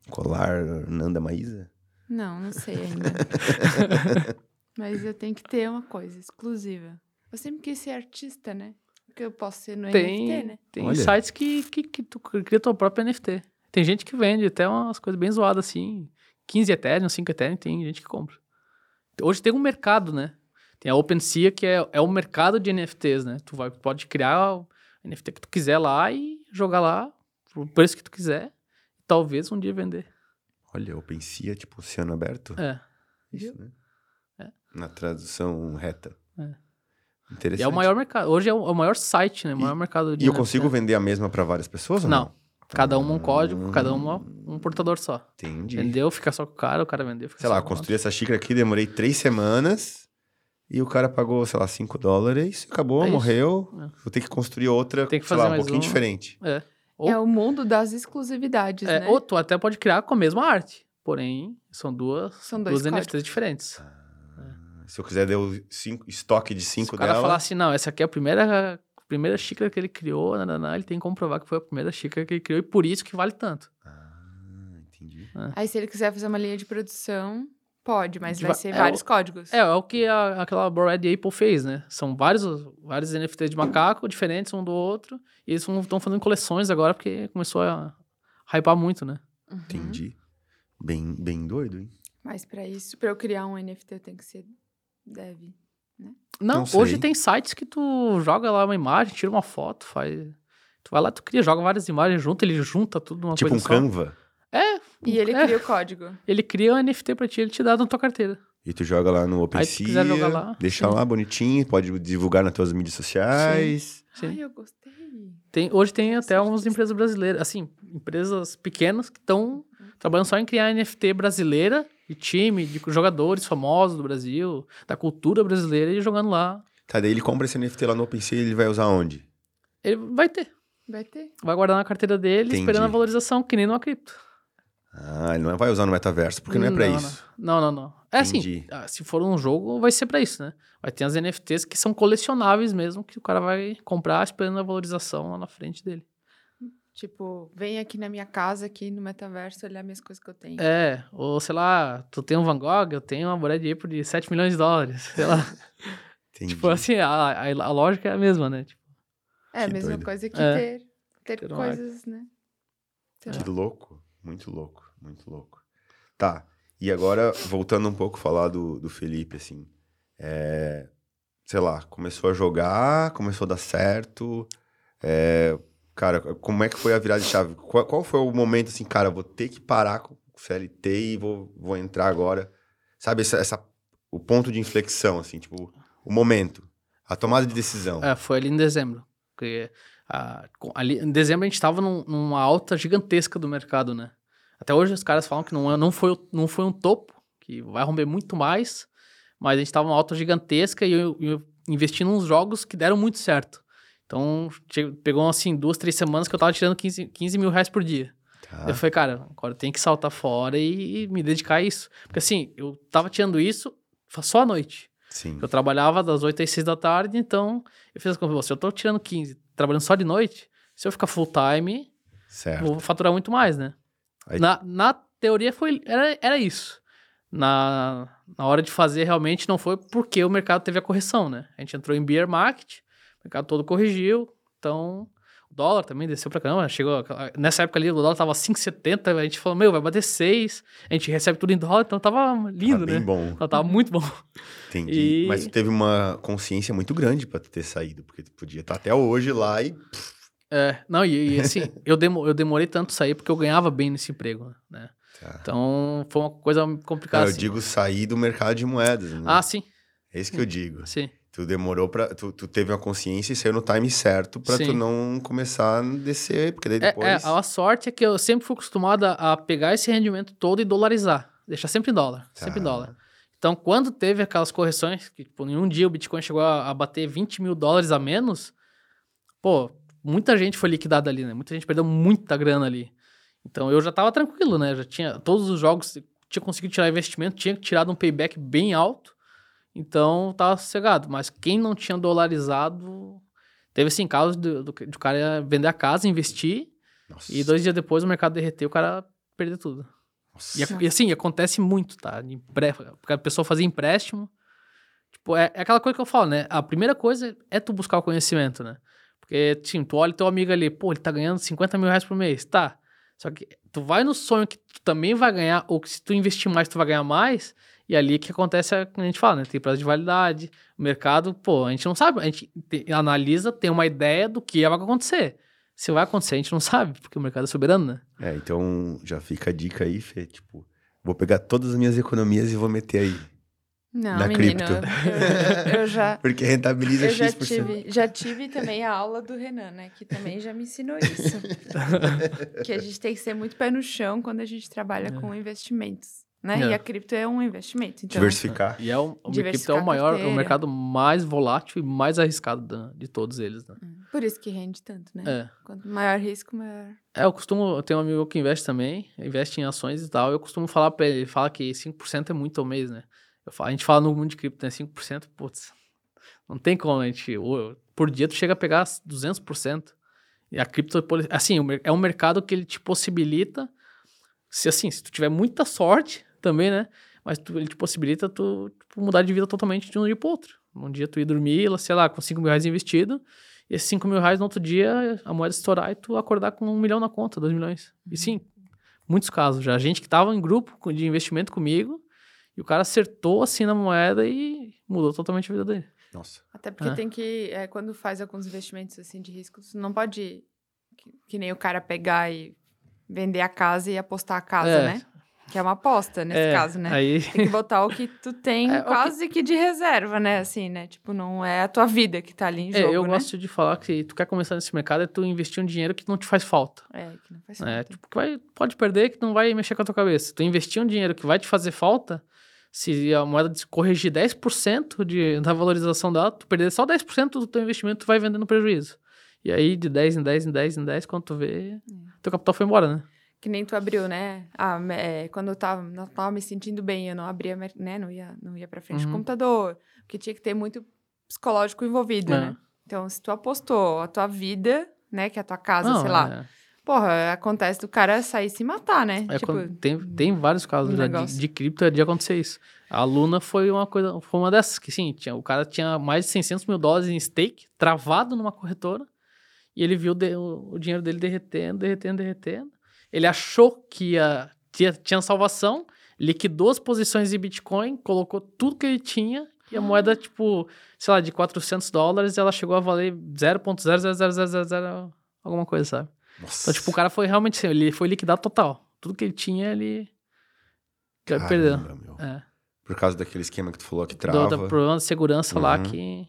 Colar Nanda Maísa? Não, não sei ainda. Mas eu tenho que ter uma coisa exclusiva. Eu sempre quis ser artista, né? Porque eu posso ser no Tem, NFT, né? tem Olha. sites que, que, que tu cria tua própria NFT. Tem gente que vende até umas coisas bem zoadas assim. 15 Ethereum, 5 Ethereum, tem gente que compra. Hoje tem um mercado, né? Tem a OpenSea, que é, é o mercado de NFTs, né? Tu vai, pode criar o NFT que tu quiser lá e jogar lá pro preço que tu quiser. E talvez um dia vender. Olha, OpenSea, tipo oceano aberto. É. Isso, né? É. Na tradução reta. É. Interessante. E é o maior mercado. Hoje é o, é o maior site, né? O maior mercado de E eu consigo vender a mesma para várias pessoas não? Não. Cada uma um código, cada uma um portador só. Entendi. Vendeu, fica só com o cara, o cara vendeu, fica Sei lá, construí essa xícara aqui, demorei três semanas e o cara pagou, sei lá, 5 dólares, acabou, É morreu. É. Vou ter que construir outra, Tem que sei fazer lá, um pouquinho uma. diferente. É. Ou, É o mundo das exclusividades, é, né? ou tu até pode criar com a mesma arte. Porém, são duas, São duas. NFTs diferentes. Se eu quiser dar o cinco, estoque de Se 5 o cara dela, falar assim, não, essa aqui é a primeira, a primeira xícara que ele criou, nananá, ele tem que comprovar que foi a primeira xícara que ele criou e por isso que vale tanto. Ah, entendi. Aí se ele quiser fazer uma linha de produção, pode, mas vai va- ser é vários o- códigos. É, é o que a- aquela Bored Apple fez, né? São vários, vários NFTs de macaco diferentes um do outro e eles estão fazendo coleções agora porque começou a hypar muito, né? Uhum. Entendi. Bem, bem doido, hein? Mas pra isso, pra eu criar um NFT, eu tenho que ser dev. Não, Não sei. hoje tem sites que tu joga lá uma imagem, tira uma foto, faz. Tu vai lá, tu cria, joga várias imagens junto, ele junta tudo numa tipo um coisa só. Canva. É, E ele é, cria o código. ele cria um NFT pra ti, ele te dá na tua carteira. E tu joga lá no Aí, se OpenSea, quiser jogar lá, deixa sim. lá bonitinho, pode divulgar nas tuas mídias sociais. Sim. Ai, eu gostei. Tem, hoje tem até algumas empresas brasileiras, assim, empresas pequenas que estão trabalhando só em criar NFT brasileira, de time, de jogadores famosos do Brasil, da cultura brasileira e jogando lá. Tá, daí ele compra esse NFT lá no OpenSea e ele vai usar onde? Ele vai ter, Vai ter. vai guardar na carteira dele, Entendi. esperando a valorização, que nem numa cripto. Ah, ele não vai usar no metaverso, porque não é pra Não, isso. Não, não, não. É Entendi. assim, ah, se for um jogo, vai ser pra isso, né? Vai ter as NFTs que são colecionáveis mesmo, que o cara vai comprar esperando a valorização lá na frente dele. Tipo, vem aqui na minha casa, aqui no metaverso, olhar minhas coisas que eu tenho. É, ou sei lá, tu tem um Van Gogh, eu tenho uma Bored Apple de 7 milhões de dólares, sei lá. Entendi. Tipo assim, a, a, a lógica é a mesma, né? Tipo, É a mesma doido. coisa que É. ter, ter Ter um coisas, né? Que louco. Muito louco. Muito louco. Tá. E agora, voltando um pouco falar do, do Felipe, assim. é, sei lá, começou a jogar, começou a dar certo. é, cara, como é que foi a virada de chave? Qual, qual foi o momento, assim, cara, vou ter que parar com o CLT e vou, vou entrar agora? Sabe, essa, essa- o ponto de inflexão, assim, tipo, o momento. A tomada de decisão. É, foi ali em dezembro. Porque ah, ali, em dezembro a gente tava num- numa alta gigantesca do mercado, né? Até hoje os caras falam que não, é- não, foi, não foi um topo, que vai romper muito mais, mas a gente tava numa alta gigantesca e eu, eu investi nos jogos que deram muito certo. Então, pegou assim duas, três semanas que eu tava tirando 15, 15 mil reais por dia. Tá. Eu falei, cara, agora eu tenho que saltar fora e, e me dedicar a isso. Porque assim, eu tava tirando isso só à noite. Sim. Eu trabalhava das 8 às 6 da tarde, então eu fiz as contas, se eu tô tirando 15, trabalhando só de noite, se eu ficar full time, Certo. vou faturar muito mais, né? Aí- Na, na teoria foi, era, era isso. Na, na hora de fazer, realmente não foi porque o mercado teve a correção, né? A gente entrou em bear market, o mercado todo corrigiu, então o dólar também desceu pra caramba, chegou, nessa época ali o dólar tava 5,70, a gente falou, meu, vai bater 6, a gente recebe tudo em dólar, então tava lindo, Tá bem né? bom. Tava muito bom. Entendi. E- Mas teve uma consciência muito grande tu ter saído, porque podia estar até hoje lá e. É, não, e, e assim, eu, demo, eu demorei tanto sair porque eu ganhava bem nesse emprego, né? Tá. Então, foi uma coisa complicada. Eu assim. digo sair do mercado de moedas. Né? Ah, sim, É isso que eu digo. sim. Tu demorou pra. Tu, tu teve uma consciência e saiu no time certo pra tu não começar a descer, porque daí É, depois. é, a sorte é que eu sempre fui acostumado a, pegar esse rendimento todo e dolarizar. Deixar sempre em dólar, sempre em Tá. dólar. Então, quando teve aquelas correções, que tipo, em um dia o Bitcoin chegou a, a bater 20 mil dólares a menos, pô, muita gente foi liquidada ali, né? Muita gente perdeu muita grana ali. Então, eu já tava tranquilo, né? Já tinha todos os jogos, tinha conseguido tirar investimento, tinha tirado um payback bem alto. Então, tava sossegado. Mas quem não tinha dolarizado... Teve, assim, casos do, do, do cara vender a casa, investir, Nossa. e dois dias depois o mercado derreteu, o cara perdeu tudo. E, e assim, acontece muito, tá? Empre... Porque a pessoa fazia empréstimo. Tipo, é, é aquela coisa que eu falo, né? A primeira coisa é tu buscar o conhecimento, né? Porque, tipo, tu olha teu amigo ali, pô, ele tá ganhando 50 mil reais por mês, tá? Só que tu vai no sonho que tu também vai ganhar, ou que se tu investir mais, tu vai ganhar mais, e ali que acontece, é, como a gente fala, né? Tem prazo de validade, o mercado, pô, a gente não sabe, a gente te- analisa, tem uma ideia do que vai acontecer. Se vai acontecer, a gente não sabe, porque o mercado é soberano, né? É, então já fica a dica aí, Fê. Tipo, vou pegar todas as minhas economias e vou meter aí. Não, Na menino, cripto. eu, eu já... Porque rentabiliza Eu já X%. tive, já tive também a aula do Renan, né? Que também já me ensinou isso. que a gente tem que ser muito pé no chão quando a gente trabalha com investimentos, né? É. E a cripto é um investimento. Então, Diversificar. E é o, o cripto é o maior, é o mercado mais volátil e mais arriscado da- de todos eles, né? por isso que rende tanto, né? É. Quanto maior risco, maior... É, eu costumo, eu tenho um amigo que investe também, investe em ações e tal, eu costumo falar pra ele, ele fala que 5% é muito ao mês, né? Falo, a gente fala no mundo de cripto, né? 5%, putz, não tem como, a gente, por dia tu chega a pegar 200%. E a cripto, assim, é um mercado que ele te possibilita, se assim, se tu tiver muita sorte também, né? Mas tu- ele te possibilita tu tipo, mudar de vida totalmente de um dia pro outro. Um dia tu ir dormir, sei lá, com 5 mil reais investido, e esses 5 mil reais no outro dia a moeda estourar e tu acordar com um milhão na conta, dois milhões. E sim, muitos casos já. Gente que tava em grupo de investimento comigo e o cara acertou assim na moeda e mudou totalmente a vida dele. Nossa. Até porque É. tem que, é, quando faz alguns investimentos assim de riscos, não pode, que, que nem o cara pegar e vender a casa e apostar a casa, É. né? Que é uma aposta nesse É, caso, né? Aí, Tem que botar o que tu tem É, o que- quase que de reserva, né? Assim, né? Tipo, não é a tua vida que tá ali em é, jogo, eu né? gosto de falar que tu quer começar nesse mercado é tu investir um dinheiro que não te faz falta. É, que não faz É, falta. tipo, que vai, pode perder que não vai mexer com a tua cabeça. Tu investir um dinheiro que vai te fazer falta, se a moeda corrigir 10% de, da valorização dela, tu perder só 10% do teu investimento, tu vai vendendo prejuízo. E aí, de 10 em 10 em 10 em 10, quando tu vê, teu capital foi embora, né? Que nem tu abriu, né? Ah, é, quando eu tava, não tava me sentindo bem, eu não abria, né? Não ia, não ia pra frente do Uhum. computador. Porque tinha que ter muito psicológico envolvido, É. né? Então, se tu apostou a tua vida, né? Que é a tua casa, Não, sei lá, é- porra, acontece do cara sair e se matar, né? É, tipo, tem, tem vários casos um já de, de cripto de acontecer isso. A Luna foi uma coisa, foi uma dessas que sim, tinha, o cara tinha mais de 600 mil dólares em stake, travado numa corretora, e ele viu de- o, o dinheiro dele derretendo, derretendo, derretendo. Ele achou que ia, tinha, tinha salvação, liquidou as posições de Bitcoin, colocou tudo que ele tinha, e a moeda, tipo, sei lá, de 400 dólares, ela chegou a valer 0.00000 alguma coisa, sabe? Nossa. Então, tipo, o cara foi realmente assim, ele foi liquidado total. Tudo que ele tinha, ele Caramba, perdeu. É. Por causa daquele esquema que tu falou que Do, trava. do problema de segurança lá Uhum. que.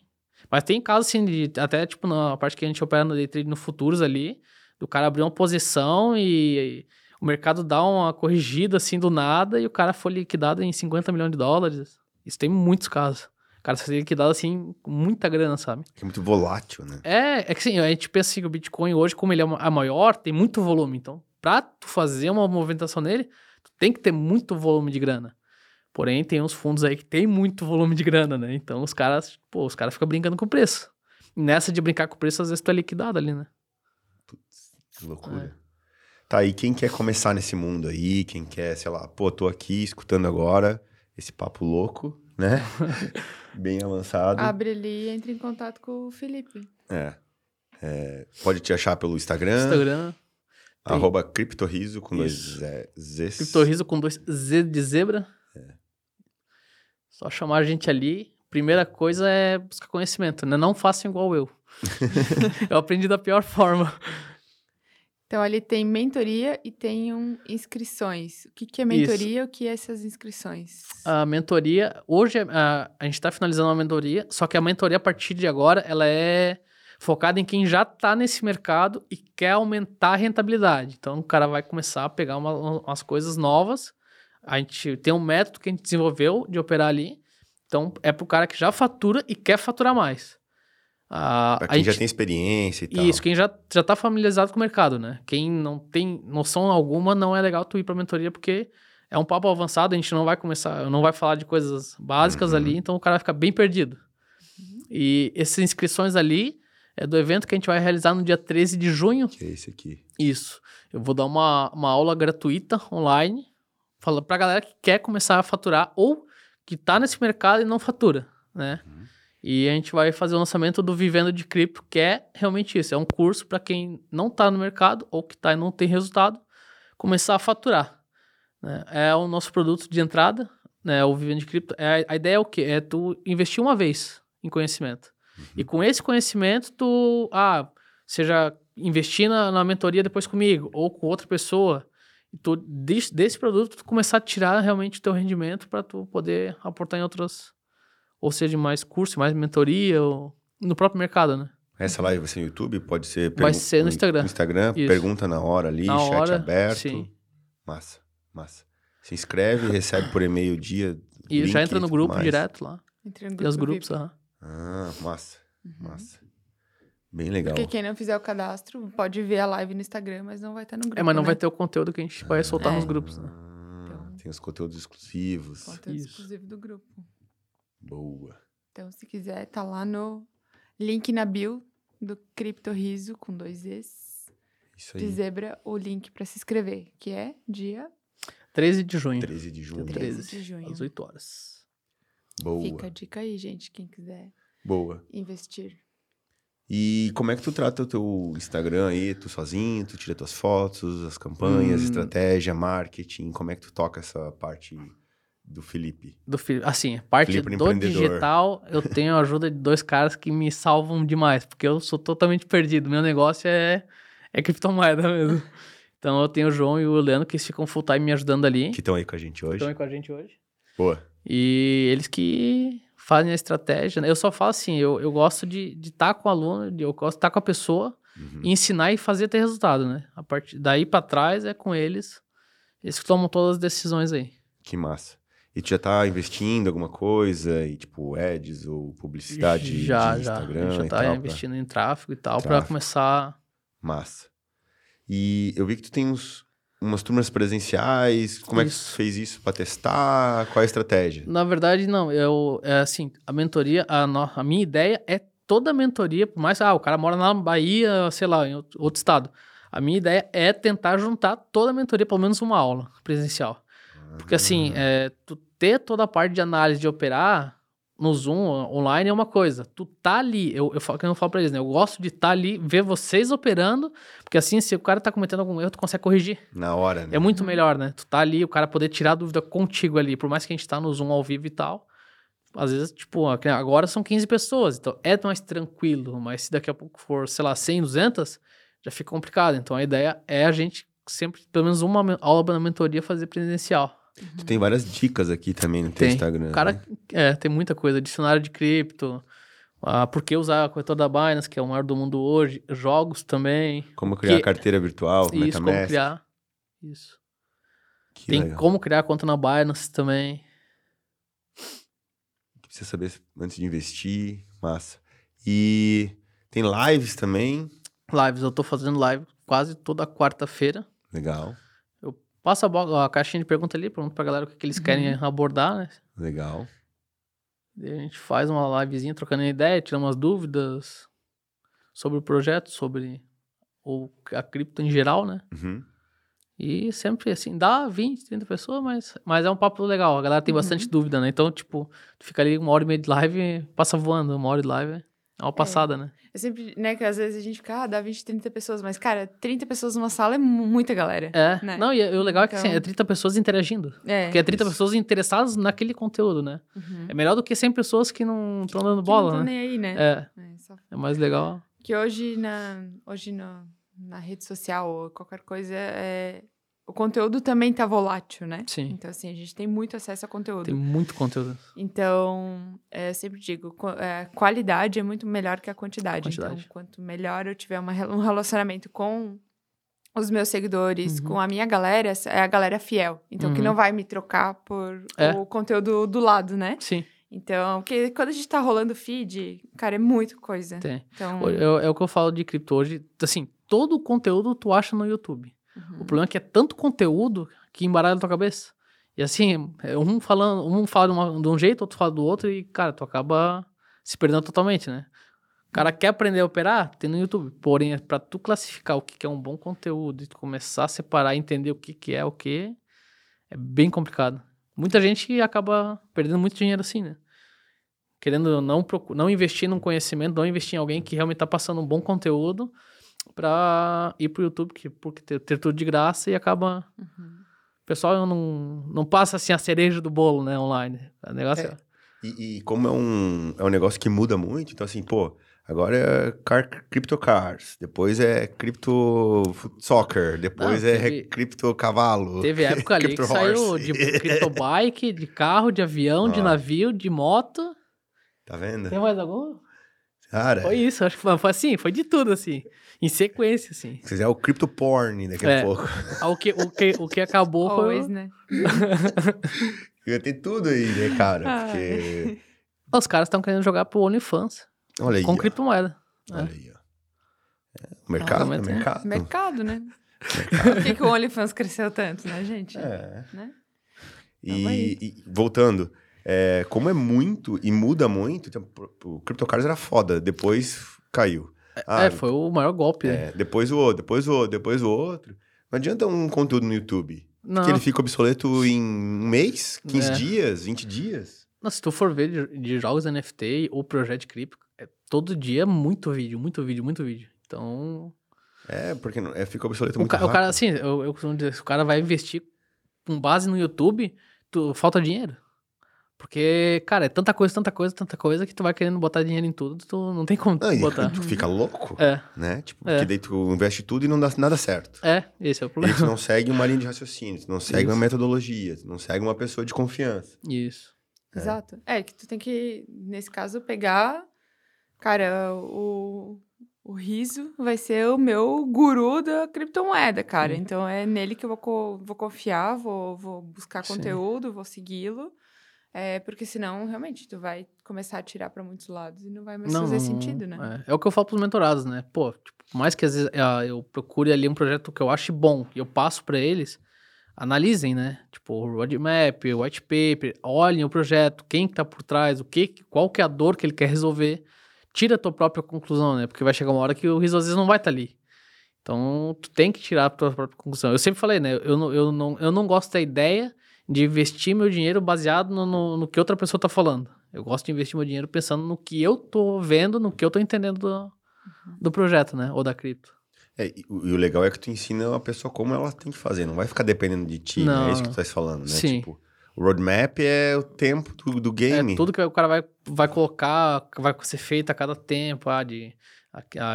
Mas tem casos, assim, de, até, tipo, na parte que a gente opera no day trade no futuros ali, do cara abrir uma posição e, o mercado dá uma corrigida, assim, do nada, e o cara foi liquidado em 50 milhões de dólares. Isso tem muitos casos. O cara foi liquidado, assim, com muita grana, sabe? Que é muito volátil, né? É, é que assim, a gente pensa assim, que o Bitcoin hoje, como ele é a maior, tem muito volume. Então, pra tu fazer uma movimentação nele, tu tem que ter muito volume de grana. Porém, tem uns fundos aí que tem muito volume de grana, né? Então, os caras, pô, os caras ficam brincando com o preço. E nessa de brincar com o preço, às vezes tu é liquidado ali, né? Que loucura. Tá, e quem quer começar nesse mundo aí, quem quer, sei lá, pô, tô aqui escutando agora esse papo louco, né? Bem avançado. abre ali e entra em contato com o Felipe. É. É, Pode te achar pelo Instagram, Instagram, tem- arroba criptoriso com dois Isso. Zs. criptoriso com dois Z de zebra. Só chamar a gente ali. Primeira coisa é buscar conhecimento, né? Não façam igual eu. eu aprendi da pior forma. Então, ali tem mentoria e tem um inscrições. O que, que é mentoria e o que é essas inscrições? A mentoria, hoje a, a gente está finalizando uma mentoria, só que a mentoria a partir de agora, ela é focada em quem já está nesse mercado e quer aumentar a rentabilidade. Então o cara vai começar a pegar uma- umas coisas novas. A gente tem um método que a gente desenvolveu de operar ali. Então é para o cara que já fatura e quer faturar mais. Ah, Pra quem já gente- tem experiência e tal. isso, quem já, já tá familiarizado com o mercado, né? Quem não tem noção alguma, não é legal tu ir pra mentoria, porque é um papo avançado, a gente não vai começar, não vai falar de coisas básicas Uhum. ali, então o cara vai ficar bem perdido. E essas inscrições ali é do evento que a gente vai realizar no dia 13 de junho. Que é esse aqui. Isso. Eu vou dar uma, uma aula gratuita online, falando pra galera que quer começar a faturar ou que tá nesse mercado e não fatura, né? E a gente vai fazer o lançamento do Vivendo de Cripto, que é realmente isso. É um curso para quem não tá no mercado ou que tá e não tem resultado, começar a faturar. né? É o nosso produto de entrada, né? O Vivendo de Cripto. É, a ideia é o quê? É tu investir uma vez em conhecimento. E com esse conhecimento, tu, ah, seja investir na, na mentoria depois comigo ou com outra pessoa, e tu, desse, desse produto, tu começar a tirar realmente o teu rendimento para tu poder aportar em outras, ou seja, mais curso, mais mentoria, ou no próprio mercado, né? Essa live vai ser no YouTube? Pode ser... Vai ser no Instagram. No Instagram, Isso. pergunta na hora ali, Na chat hora, aberto. sim. Massa, massa. Se inscreve, recebe por e-mail o dia. E já link entra no grupo mais. direto lá. Entre no Tem os grupo grupos, aham. Ah, massa, Uhum. massa. Bem legal. Porque quem não fizer o cadastro pode ver a live no Instagram, mas não vai estar no grupo. É, mas não né? vai ter o conteúdo que a gente vai soltar É. nos grupos, né? Ah, Então- Tem os conteúdos exclusivos. Conteúdo Isso. exclusivo do grupo. Boa. Então, se quiser, tá lá no link na bio do Cripto Riso com dois Es Isso de aí. zebra, o link para se inscrever, que é dia 13 de junho. 13 de junho. 13 13, de junho. às 8 horas. Boa. Fica a dica aí, gente, quem quiser Boa. investir. E como é que tu trata o teu Instagram aí? Tu sozinho, tu tira tuas fotos, as campanhas, Hum. estratégia, marketing. Como é que tu toca essa parte do Felipe? Do Felipe. Assim, a parte Felipe do digital, eu tenho a ajuda de dois caras que me salvam demais, porque eu sou totalmente perdido. Meu negócio é, é criptomoeda mesmo. Então eu tenho o João e o Leandro que ficam full time me ajudando ali. Que estão aí com a gente hoje. Estão aí com a gente hoje. Boa. E eles que fazem a estratégia. né? Eu só falo assim, eu, eu gosto de estar com o aluno, de- eu gosto de estar com a pessoa Uhum. e ensinar e fazer ter resultado, né? A partir daí pra trás é com eles. Eles que tomam todas as decisões aí. Que massa. E tu já tá investindo em alguma coisa, e tipo ads ou publicidade já, de já. Instagram já e tá tal? pra- investindo em tráfego e tal, pra Tráfego. começar. Massa. E eu vi que tu tem uns, umas turmas presenciais. Como é que tu Isso. fez isso pra testar? Qual é a estratégia? Na verdade, não. Eu, é assim, a mentoria, a, no- a minha ideia é toda a mentoria, por mais, ah, o cara mora na Bahia, sei lá, em outro, outro estado. A minha ideia é tentar juntar toda a mentoria, pelo menos uma aula presencial. Porque assim, é, tu ter toda a parte de análise de operar no Zoom online é uma coisa. Tu tá ali, eu, eu, falo, eu falo pra eles, né? Eu gosto de estar tá ali, ver vocês operando, porque assim, se o cara tá cometendo algum erro, tu consegue corrigir. Na hora, né? É muito melhor, né? Tu tá ali, o cara poder tirar a dúvida contigo ali, por mais que a gente tá no Zoom ao vivo e tal. Às vezes, tipo, agora são 15 pessoas, então é mais tranquilo, mas se daqui a pouco for, sei lá, 100, 200, já fica complicado. Então a ideia é a gente sempre, pelo menos uma aula na mentoria, fazer presencial. Tu tem várias dicas aqui também no teu tem. Instagram. Cara, né? é, tem muita coisa. Dicionário de cripto, ah, por que usar a corretora da Binance, que é o maior do mundo hoje, jogos também. Como criar que... carteira virtual, Isso, MetaMask. como criar. Isso. Que tem legal. como criar conta na Binance também. Precisa saber antes de investir, massa. E tem lives também, Lives, eu tô fazendo live quase toda quarta-feira. legal, Passa a, a caixinha de pergunta ali, pergunta pra galera o que, que eles querem abordar, né? legal. E a gente faz uma livezinha trocando ideia, tira umas dúvidas sobre o projeto, sobre o, a cripto em geral, né? Uhum. E sempre assim, dá 20, 30 pessoas, mas, mas é um papo legal. A galera tem bastante dúvida, né? Então, tipo, tu fica ali uma hora e meia de live passa voando. Uma hora de live é uma passada, né? Eu sempre, né, que às vezes a gente fica, ah, dá 20, 30 pessoas, mas, cara, 30 pessoas numa sala é mu- muita galera. É. Né? Não, e, e o legal é que assim, Então- é 30 pessoas interagindo. É. Porque é 30 pessoas interessadas naquele conteúdo, né? Uhum. É melhor do que 100 pessoas que não estão dando bola, não né? nem aí, né? É, É, só- é mais legal. Que hoje, na, hoje no, na rede social ou qualquer coisa, é, o conteúdo também tá volátil, né? Sim. Então, assim, a gente tem muito acesso a conteúdo. Tem muito conteúdo. Então, é, eu sempre digo, é, qualidade é muito melhor que a quantidade. Quantidade. Então, quanto melhor eu tiver uma, um relacionamento com os meus seguidores, Uhum. com a minha galera, é a galera fiel. Então, que Uhum. não vai me trocar por É. o conteúdo do lado, né? Sim, Então, porque quando a gente tá rolando feed, cara, é muita coisa. tem. Então, É, é o que eu falo de cripto hoje. Assim, todo o conteúdo tu acha no YouTube. Uhum. O problema é que é tanto conteúdo que embaralha a tua cabeça. E assim, é um falando, um fala de, uma- de um jeito, outro fala do outro, e, cara, tu acaba se perdendo totalmente, né? O cara quer aprender a operar, tem no YouTube. Porém, é pra tu classificar o que é um bom conteúdo e tu começar a separar e entender o que, que é o que, é bem complicado. Muita gente acaba perdendo muito dinheiro assim, né? Querendo não, não investir num conhecimento, não investir em alguém que realmente tá passando um bom conteúdo pra ir pro YouTube, que, porque ter, ter tudo de graça e acaba. Uhum. O pessoal não, não passa assim a cereja do bolo, né, online. O negócio é. E, e como é um, é um negócio que muda muito, então assim, pô, agora é car, Crypto Cars, depois é Crypto Soccer, depois Não, é teve- Crypto Cavalo. Teve época ali que Crypto saiu de criptobike, de carro, de avião, de Ah. navio, de moto. Tá vendo? Tem mais algum? Cara, Foi isso, acho que foi, foi assim, foi de tudo, assim. Em sequência, assim. se fizer o Crypto Porn daqui É. a pouco. Ah, O que, o que, o que acabou foi. Always, né? Ia ter tudo aí, né, cara? Ah. Porque. Os caras estão querendo jogar pro OnlyFans Olha aí. com ó. criptomoeda. Olha aí, ó. É, o mercado, Ah, é é- mercado. Mercado, né? Por que, que o OnlyFans cresceu tanto, né, gente? É. Né? E, e voltando, é, como é muito e muda muito, então, o- o CryptoCars era foda, depois caiu. Ah, é, foi o maior golpe. né? é, depois o outro, depois o outro, depois o outro. Não adianta um conteúdo no YouTube. Não, Que ele fica obsoleto em um mês, 15 É. dias, 20 dias. não, se tu for ver de, de jogos NFT ou projeto cripto, é, todo dia é muito vídeo, muito vídeo, muito vídeo. Então, É, porque não- é, fica obsoleto o, muito ca- o rápido. cara, assim, eu, eu costumo dizer, se o cara vai investir com base no YouTube, tu, falta dinheiro. Porque, cara, é tanta coisa, tanta coisa, tanta coisa que tu vai querendo botar dinheiro em tudo, tu não tem como Não, e botar. tu fica louco, É, né? Tipo, É. porque daí tu investe tudo e não dá nada certo. é, esse é o E problema. tu não segue uma linha de raciocínio, tu não segue uma Isso. metodologia, tu não segue uma pessoa de confiança. Isso. Exato. É que tu tem que, nesse caso, pegar. Cara, o, o riso vai ser o meu guru da criptomoeda, cara. Sim. Então é nele que eu vou, vou confiar, vou, vou buscar Sim. conteúdo, vou segui-lo. É, porque senão, realmente, tu vai começar a tirar pra muitos lados e não vai mais fazer sentido, né? É, é o que eu falo pros mentorados, né? Pô, tipo, por mais que às vezes ah, eu procure ali um projeto que eu ache bom e eu passo pra eles, analisem, né? Tipo, o roadmap, o white paper, olhem o projeto, quem que tá por trás, o que, qual que é a dor que ele quer resolver. Tira a tua própria conclusão, né? Porque vai chegar uma hora que o riso às vezes não vai estar ali. Então, tu tem que tirar a tua própria conclusão. Eu sempre falei, né? Eu não, eu não, eu não gosto da ideia de investir meu dinheiro baseado no, no, no que outra pessoa tá falando. Eu gosto de investir meu dinheiro pensando no que eu tô vendo, no que eu tô entendendo do, do projeto, né? Ou da cripto. É, e, o legal é que tu ensina a pessoa como ela tem que fazer, não vai ficar dependendo de ti, né? Não. É isso que tu tá falando, né? Sim. Tipo, o roadmap é o tempo do, do game. É tudo que o cara vai, vai colocar, vai ser feito a cada tempo, ah, de,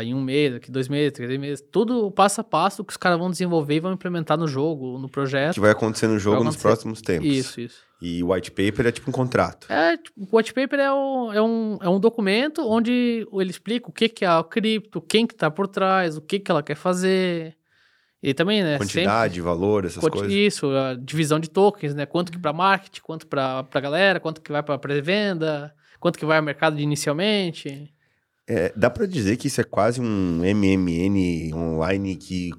em um mês, daqui dois meses, três meses. Tudo passo a passo que os caras vão desenvolver e vão implementar no jogo, no projeto. que vai acontecer no jogo Vai nos acontecer. próximos tempos. Isso, isso. E o white paper é tipo um contrato. É, tipo, o white paper é, o- é um, é um documento onde ele explica o que, que é a cripto, quem que tá por trás, o que, que ela quer fazer. E também, né? Quantidade, valor, essas Quanti- coisas. Isso, a divisão de tokens, né? Quanto que para marketing, quanto para galera, quanto que vai para pré-venda, quanto que vai ao mercado inicialmente. É, dá pra dizer que isso é quase um MMN online que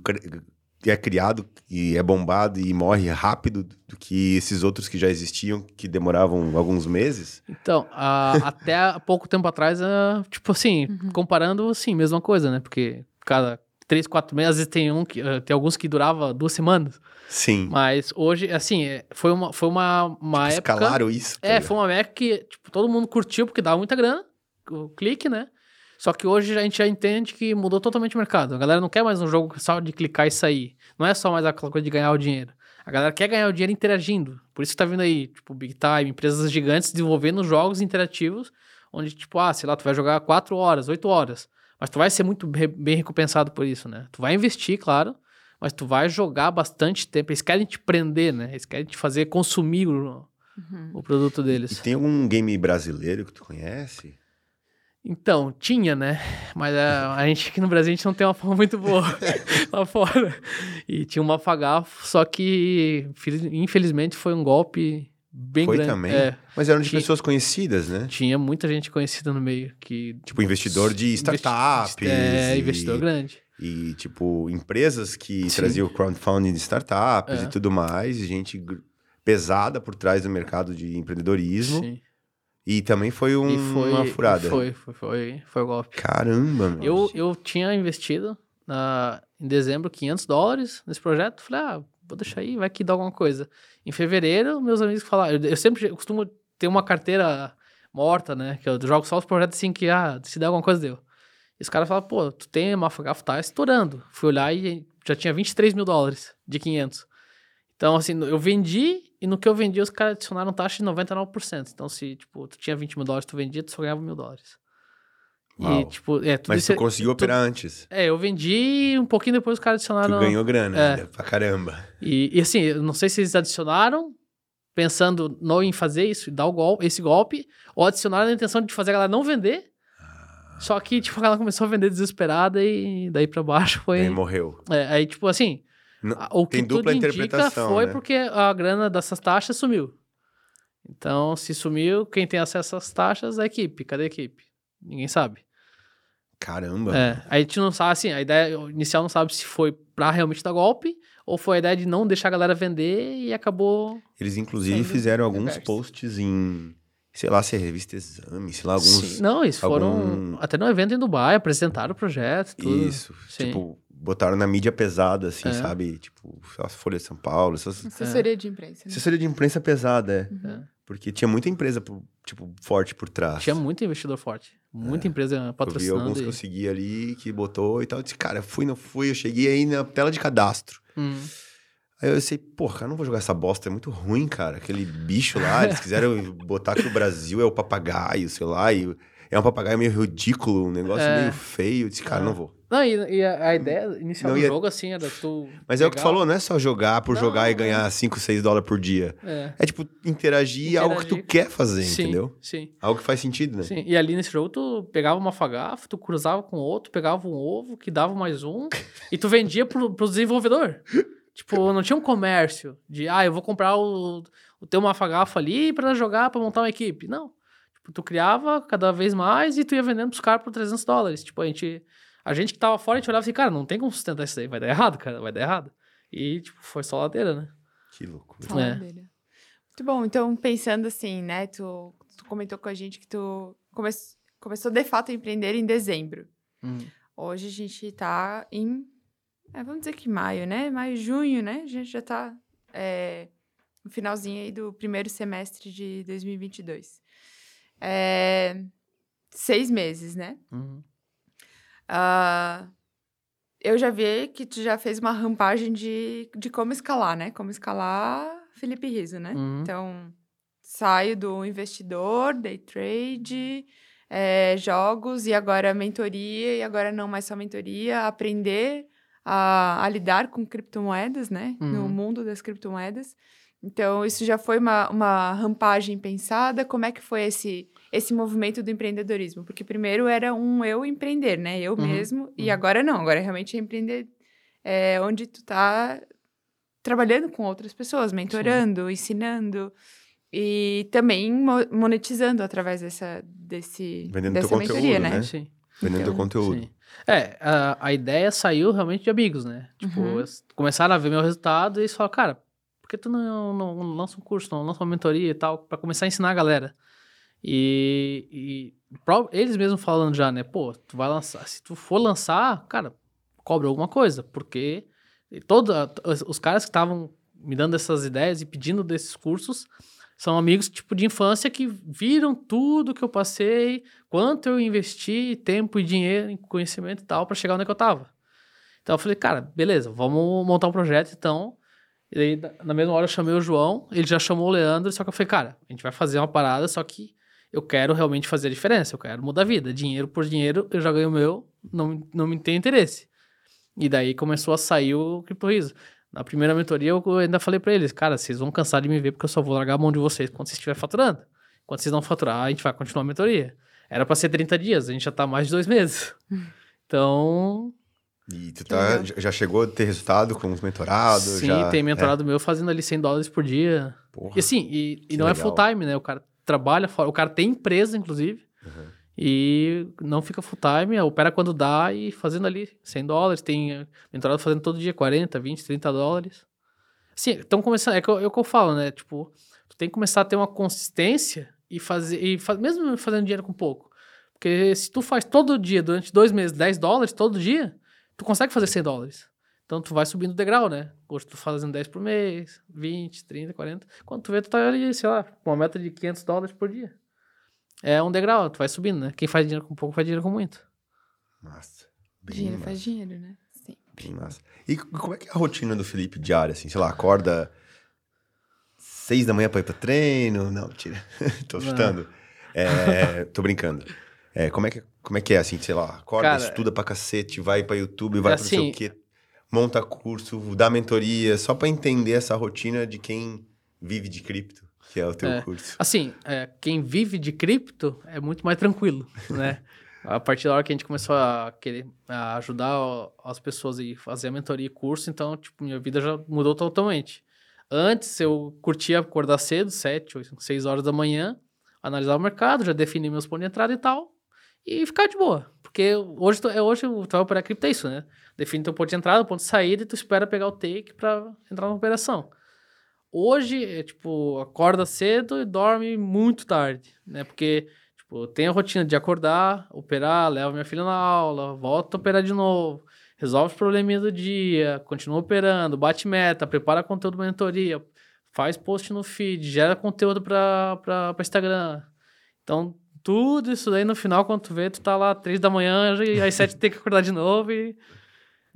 é criado e é bombado e morre rápido do que esses outros que já existiam, que demoravam alguns meses? Então, a- até pouco tempo atrás, ah, tipo assim, comparando, sim, mesma coisa, né? Porque cada três, quatro meses, às vezes tem um que, ah, tem alguns que durava duas semanas. Sim. Mas hoje, assim, é, foi uma, foi uma, uma época... Escalaram isso. tá É, foi uma época que, tipo, todo mundo curtiu porque dava muita grana, o clique, né? Só que hoje a gente já entende que mudou totalmente o mercado. A galera não quer mais um jogo só de clicar e sair. Não é só mais aquela coisa de ganhar o dinheiro. A galera quer ganhar o dinheiro interagindo. Por isso que tá vindo aí, tipo, Big Time, empresas gigantes desenvolvendo jogos interativos, onde, tipo, ah, sei lá, tu vai jogar 4 horas, 8 horas. Mas tu vai ser muito bem recompensado por isso, né? Tu vai investir, claro, mas tu vai jogar bastante tempo. Eles querem te prender, né? Eles querem te fazer consumir o, o produto E deles. tem algum game brasileiro que tu conhece? Então, tinha, né? Mas a, a gente aqui no Brasil a gente não tem uma forma muito boa lá fora. E tinha um mafagafo, só que fel- infelizmente foi um golpe bem Foi grande. também? É, Mas eram de Tinha- pessoas conhecidas, né? tinha muita gente conhecida no meio que Tipo, investidor de Investi- startups. É, e- investidor grande. E, tipo, empresas que Sim. traziam crowdfunding de startups É. e tudo mais. e Gente pesada por trás do mercado de empreendedorismo. Sim. E também foi um- E foi uma furada. Foi, foi, foi, foi o golpe. Caramba, meu. Eu, eu tinha investido na- em dezembro 500 dólares nesse projeto. Falei, ah, vou deixar aí, vai que dá alguma coisa. Em fevereiro, meus amigos falaram. Eu, eu sempre eu costumo ter uma carteira morta, né? Que eu jogo só os projetos assim que, ah, se der alguma coisa, deu. E os caras falaram, pô, tu tem Mafagafo, tá estourando. Fui olhar e já tinha 23 mil dólares de 500. Então, assim, eu vendi e no que eu vendi, os caras adicionaram taxa de 99%. Então, se, tipo, tu tinha 20 mil dólares, tu vendia, tu só ganhava mil dólares. E, Uau. tipo, é, tudo Mas isso tu conseguiu operar antes. é, eu vendi um pouquinho depois os caras Tu adicionaram. ganhou grana É. ainda, pra caramba. E, e assim, eu não sei se eles adicionaram pensando não em fazer isso, dar o golpe, esse golpe, ou adicionaram na intenção de fazer a galera não vender. Ah. Só que, tipo, ela começou a vender desesperada e daí pra baixo foi. Aí morreu. É, aí, tipo, assim, Não- o que tem dupla tudo indica interpretação, foi né? porque a grana dessas taxas sumiu. Então, se sumiu, quem tem acesso às taxas é a equipe. Cadê a equipe? Ninguém sabe. Caramba. É, a gente não sabe, assim, a ideia inicial não sabe se foi pra realmente dar golpe ou foi a ideia de não deixar a galera vender e acabou. Eles, inclusive, fizeram alguns reverso. posts em, sei lá, se é revista Exame, sei lá, alguns... Sim. Não, eles foram algum- até no evento em Dubai, apresentaram o projeto, tudo. Isso. Sim. Tipo, botaram na mídia pesada, assim, É. sabe? Tipo, a Folha de São Paulo, essas... Assessoria de imprensa. Né? Assessoria de imprensa pesada, é. É. Porque tinha muita empresa, tipo, forte por trás. Tinha muito investidor forte, muita empresa É. Eu vi patrocinando. alguns que e- eu segui ali, que botou e tal. Eu disse, cara, fui, não fui. Eu cheguei aí na tela de cadastro. Hum. Aí eu pensei, porra, eu não vou jogar essa bosta, é muito ruim, cara. Aquele bicho lá, eles quiseram botar que o Brasil é o papagaio, sei lá, e é um papagaio meio ridículo, um negócio É. meio feio. Eu disse, cara, É. não vou. Não, e, e a, a ideia inicial Não, do e a- jogo, assim, era tu. Mas é o que tu falou, não é só jogar por Não, jogar e é. ganhar 5, 6 dólares por dia. É. É tipo, interagir, algo que tu Interagir. quer fazer, Sim, entendeu? Sim. Algo que faz sentido, né? Sim, e ali nesse jogo tu pegava uma fagafa, tu cruzava com outro, pegava um ovo, que dava mais um, e tu vendia pro, pro desenvolvedor. tipo, não tinha um comércio de, ah, eu vou comprar o, o teu mafagafa ali pra jogar, pra montar uma equipe. Não. Tipo, tu criava cada vez mais e tu ia vendendo pros caras por 300 dólares. Tipo, a gente, a gente que tava fora, a gente olhava assim, cara, não tem como sustentar isso aí, vai dar errado, cara, vai dar errado. E, tipo, foi só ladeira, né? Que loucura. Fala É. Muito bom. Então, pensando assim, né? Tu, tu comentou com a gente que tu come- começou de fato a empreender em dezembro. Hum. Hoje a gente tá em É, vamos dizer que maio, né? Maio, junho, né? A gente já tá é, no finalzinho aí do primeiro semestre de 2022. É, seis meses, né? Uhum. Ah, eu já vi que tu já fez uma rampagem de, de como escalar, né? Como escalar Felipe Riso, né? Uhum. Então, saio do investidor, day trade, é, jogos, e agora mentoria, e agora não mais só mentoria, aprender a, a lidar com criptomoedas, né? No Uhum. mundo das criptomoedas. Então, isso já foi uma, uma rampagem pensada. Como é que foi esse, esse movimento do empreendedorismo? Porque primeiro era um eu empreender, né? Eu Uhum, mesmo. E uhum. agora não. Agora realmente é empreender é, onde tu tá trabalhando com outras pessoas, mentorando, ensinando. E também mo- monetizando através dessa, desse, Vendendo dessa mentoria, conteúdo, né? né? Sim. Vendendo Então, teu conteúdo. Sim. É, a, a ideia saiu realmente de amigos, né? Tipo, Uhum. começaram a ver meu resultado e eles falaram, cara, que tu não, não, lança um curso, não lança uma mentoria e tal, pra começar a ensinar a galera? E, e eles mesmos falando já, né? Pô, tu vai lançar, se tu for lançar, cara, cobra alguma coisa, porque toda, os, caras que estavam me dando essas ideias e pedindo desses cursos são amigos tipo de infância que viram tudo que eu passei, quanto eu investi tempo e dinheiro em conhecimento e tal para chegar onde é eu tava. Então eu falei, cara, beleza, vamos montar um projeto então. E aí, na- mesma hora eu chamei o João, ele já chamou o Leandro, só que eu falei, cara, a gente vai fazer uma parada, só que eu quero realmente fazer a diferença, eu quero mudar a vida. Dinheiro por dinheiro, eu já ganho o meu, não, não me tem interesse. E daí começou a sair o Crypto Riso. Na primeira mentoria, eu ainda falei pra eles, cara, vocês vão cansar de me ver porque eu só vou largar a mão de vocês quando vocês estiverem faturando. Quando vocês não faturar, a gente vai continuar a mentoria. Era pra ser 30 dias, a gente já tá mais de dois meses. Então, E tu Que tá, já chegou a ter resultado com os mentorados? sim, já... tem mentorado meu fazendo ali 100 dólares por dia. É, porra. E assim, e, e Que não é legal. full time, né? O cara trabalha fora, o cara tem empresa, inclusive, Uhum. e não fica full time, opera quando dá e fazendo ali 100 dólares. Tem eh, mentorado fazendo todo dia 40, 20, 30 dólares. Sim, estão começando, é, que é o que eu falo, né? Tipo, tu tem que começar a ter uma consistência e fazer, e fa- mesmo fazendo dinheiro com pouco. Porque se tu faz todo dia, durante dois meses, 10 dólares todo dia, tu consegue fazer 100 dólares. Então tu vai subindo o degrau, né? Hoje tu fazendo 10 por mês, 20, 30, 40. Quando tu vê, tu tá ali, sei lá, com uma meta de 500 dólares por dia. É um degrau, tu vai subindo, né? Quem faz dinheiro com pouco faz dinheiro com muito. Massa. Bem Dinheiro massa. faz dinheiro, né? Sim. Bem massa. E como é que é a rotina do Felipe diária, assim? Sei lá, acorda seis da manhã pra ir pra treino? Não, tira. tô chutando. É, tô brincando. É, como, é que, como é que é, assim, sei lá, acorda, Cara, estuda pra cacete, vai pra YouTube, vai é pra não sei o assim- quê, monta curso, dá mentoria, só pra entender essa rotina de quem vive de cripto, que é o teu É. curso. Assim, é, quem vive de cripto é muito mais tranquilo, né? A partir da hora que a gente começou a querer a ajudar as pessoas e fazer a mentoria e curso, então, tipo, minha vida já mudou totalmente. Antes eu curtia acordar cedo, 7, 8, 6 horas da manhã, analisar o mercado, já definir meus pontos de entrada e tal, e ficar de boa. Porque hoje, tu, é, hoje tu vai operar cripto é isso, né? Define teu ponto de entrada, ponto de saída e tu espera pegar o take pra entrar na operação. Hoje, é tipo, acorda cedo e dorme muito tarde, né? Porque, tipo, tem a rotina de acordar, operar, leva minha filha na aula, volta a operar de novo, resolve os probleminhas do dia, continua operando, bate meta, prepara conteúdo pra mentoria, faz post no feed, gera conteúdo pra Instagram. Então, tudo isso daí no final, quando tu vê, tu tá lá três da manhã e às sete tem que acordar de novo e...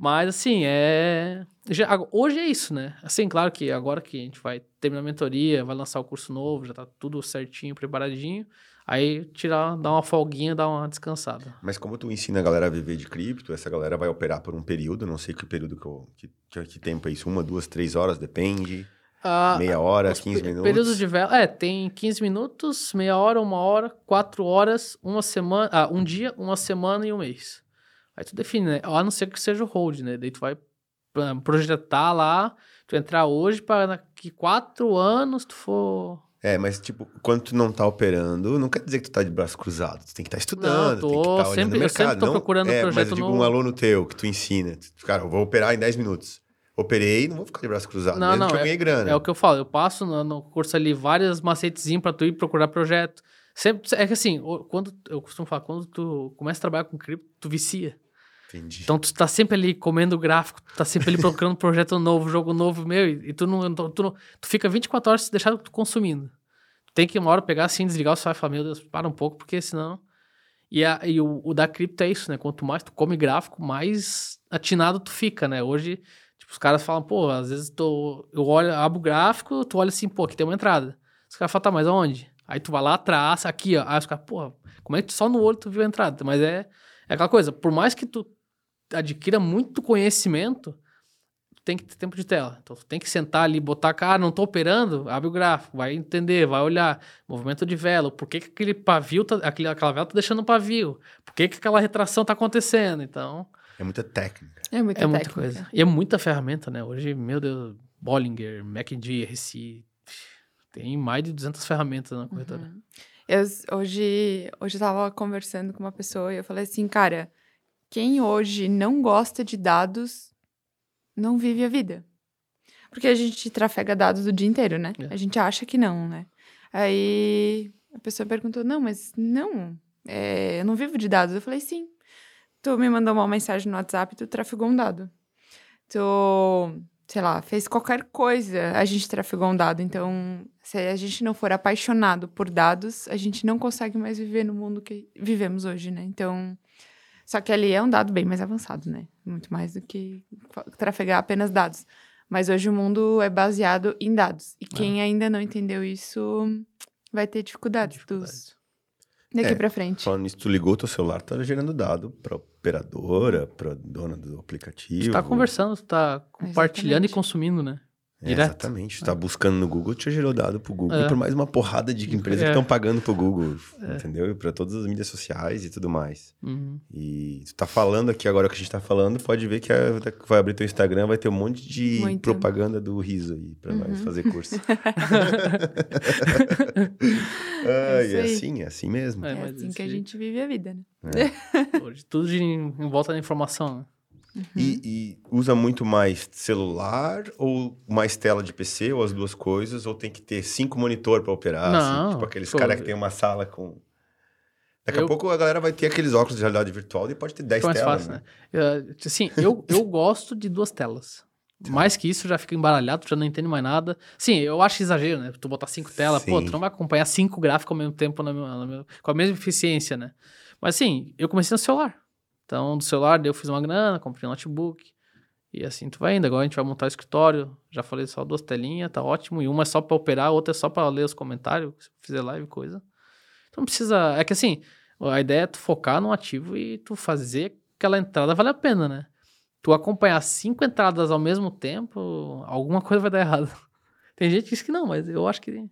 Mas, assim, é... já- hoje é isso, né? Assim, claro que agora que a gente vai terminar a mentoria, vai lançar o curso novo, já tá tudo certinho, preparadinho. Aí, tirar, dar uma folguinha, dar uma descansada. Mas como tu ensina a galera a viver de cripto, essa galera vai operar por um período, não sei que período que, eu, que, que tempo é isso, uma, duas, três horas, depende, Ah, meia hora, os 15 pe- minutos. Períodos de vela. É, tem 15 minutos, meia hora, uma hora, quatro horas, uma semana. Ah, um dia, uma semana e um mês. Aí tu define, né? A não ser que seja o hold, né? Daí tu vai ah, projetar lá, tu entrar hoje para daqui quatro anos tu for. É, mas tipo, quando tu não tá operando, não quer dizer que tu tá de braço cruzado. Tu tem que estar estudando, Não, tem que tô estar olhando sempre- o eu sempre mercado. tô não, procurando é, Mas projeto eu digo novo. um aluno teu que tu ensina. Tu- Cara, eu vou operar em 10 minutos. Operei, não vou ficar de braço cruzado. Não, mesmo não, que eu ganhei grana. É o que eu falo, eu passo no, no curso ali várias macetezinhos pra tu ir procurar projeto. Sempre, é que assim, quando eu costumo falar, quando tu começa a trabalhar com cripto, tu vicia. Entendi. Então tu tá sempre ali comendo gráfico, tu tá sempre ali procurando projeto novo, jogo novo, meu, e, e tu não, tu, tu, não- tu fica 24 horas se deixar tu consumindo. Tem que uma hora pegar assim, desligar o celular e falar, meu Deus, para um pouco, porque senão... E, a, e o, o da cripto é isso, né? Quanto mais tu come gráfico, mais atinado tu fica, né? Hoje, tipo, os caras falam, pô, às vezes tô, eu olho, abro o gráfico, tu olha assim, pô, aqui tem uma entrada. Os caras falam, tá, mas aonde? Aí tu vai lá atrás, aqui, ó. Aí os caras, pô, como é que só no olho tu viu a entrada? Mas é, é aquela coisa, por mais que tu adquira muito conhecimento, tu tem que ter tempo de tela. Então, tu tem que sentar ali, botar cara, não tô operando, abre o gráfico, vai entender, vai olhar, movimento de vela, por que, que aquele pavio, tá, aquele, aquela vela tá deixando um pavio, por que, que aquela retração tá acontecendo, então... É muita técnica. É muita é muita técnica. coisa. E é muita ferramenta, né? Hoje, meu Deus, Bollinger, McD, RC, tem mais de 200 ferramentas na corretora. Uhum. Eu, hoje, hoje eu tava conversando com uma pessoa e eu falei assim, cara, quem hoje não gosta de dados não vive a vida. Porque a gente trafega dados o dia inteiro, né? É. A gente acha que não, né? Aí a pessoa perguntou, não, mas não, é, eu não vivo de dados. Eu falei, sim. Tu me mandou uma mensagem no WhatsApp, tu trafegou um dado. Tu, sei lá, fez qualquer coisa, a gente trafegou um dado. Então, se a gente não for apaixonado por dados, a gente não consegue mais viver no mundo que vivemos hoje, né? Então, só que ali é um dado bem mais avançado, né? Muito mais do que trafegar apenas dados. Mas hoje o mundo é baseado em dados. E quem ainda não entendeu isso vai ter dificuldades, dos Dificuldades. Daqui É, pra frente. Falando nisso, tu ligou teu celular, tá gerando dado pra operadora, pra dona do aplicativo. Tu tá conversando, tu tá compartilhando e Exatamente. consumindo, né? É, direto. exatamente. Tu tá buscando no Google, te gerou dado pro Google. É. E por mais uma porrada de empresas É. que estão pagando pro Google, entendeu? E pra todas as mídias sociais e tudo mais. Uhum. E tu tá falando aqui agora o que a gente tá falando, pode ver que a- vai abrir teu Instagram, vai ter um monte de Muito. propaganda do riso aí pra Uhum. nós fazer curso. É ah, e é assim, é assim mesmo. É, É, assim que a gente vive a vida, né? Hoje tudo de, em volta da informação, né? E, e usa muito mais celular ou mais tela de PC, ou as duas coisas, ou tem que ter cinco monitor pra operar? assim? Não, tipo aqueles pô, caras que tem uma sala com. Daqui a eu- pouco a galera vai ter aqueles óculos de realidade virtual e pode ter 10 Fica mais telas. fácil, né? né? Eu, assim, eu, eu gosto de duas telas. Mais que isso, já fica embaralhado, já não entende mais nada. Sim, eu acho exagero, né? Tu botar cinco telas, pô, Sim. tu não vai acompanhar cinco gráficos ao mesmo tempo, na na com a mesma eficiência, né? Mas assim, eu comecei no celular. Então, do celular, eu fiz uma grana, comprei um notebook. E assim tu vai indo. Agora a gente vai montar o escritório. Já falei só duas telinhas, tá ótimo. E uma é só pra operar, a outra é só pra ler os comentários, se fizer live, coisa. Então não precisa. É que assim, a ideia é tu focar no ativo e tu fazer aquela entrada vale a pena, né? Tu acompanhar cinco entradas ao mesmo tempo, alguma coisa vai dar errado. Tem gente que diz que não, mas eu acho que,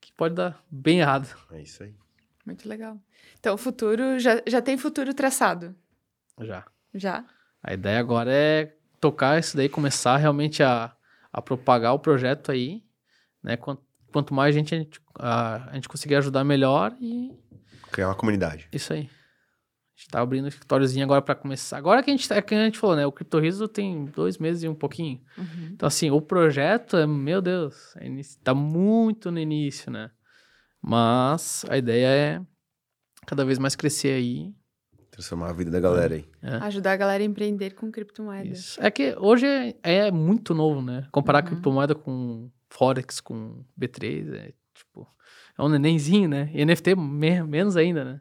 que pode dar bem errado. É isso aí. Muito legal. Então, o futuro, já, já tem futuro traçado? Já. Já? A ideia agora é tocar isso daí, começar realmente a, a propagar o projeto aí, né? Quanto, quanto mais gente a, gente a, a gente conseguir ajudar, melhor e Criar uma comunidade. isso aí. A gente tá abrindo um escritóriozinho agora para começar. Agora que a gente, tá- é que a gente falou, né? O CryptoRiso tem dois meses e um pouquinho. Uhum. Então, assim, o projeto, é, meu Deus, é tá muito no início, né? Mas a ideia é cada vez mais crescer aí. Transformar a vida da galera aí. Ajudar a galera a empreender com criptomoedas. Isso. É que hoje é, é muito novo, né? Comparar Uhum. criptomoeda com Forex, com B3, é tipo. É um nenenzinho, né? E NFT me- menos ainda, né?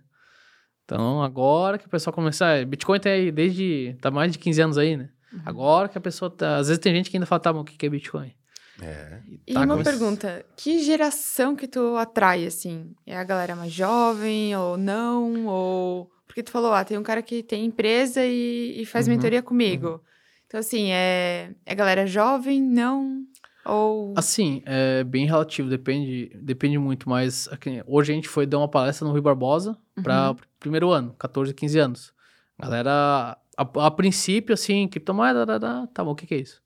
Então, agora que o pessoal começar. Bitcoin tá aí desde. tá mais de 15 anos aí, né? Uhum. Agora que a pessoa tá. Às vezes tem gente que ainda fala, tá, mas o que que é Bitcoin? É. E tá uma pergunta, que geração que tu atrai, assim? É a galera mais jovem ou não? Ou... Porque tu falou, ah, tem um cara que tem empresa e, e faz Uhum, mentoria comigo. Então, assim, é, é galera jovem, não? Ou... Assim, é bem relativo, depende, depende muito, mas aqui, hoje a gente foi dar uma palestra no Rui Barbosa para Uhum. primeiro ano, 14, 15 anos. Galera, a, a princípio, assim, criptomoeda, da, da, tá bom, o que que é isso?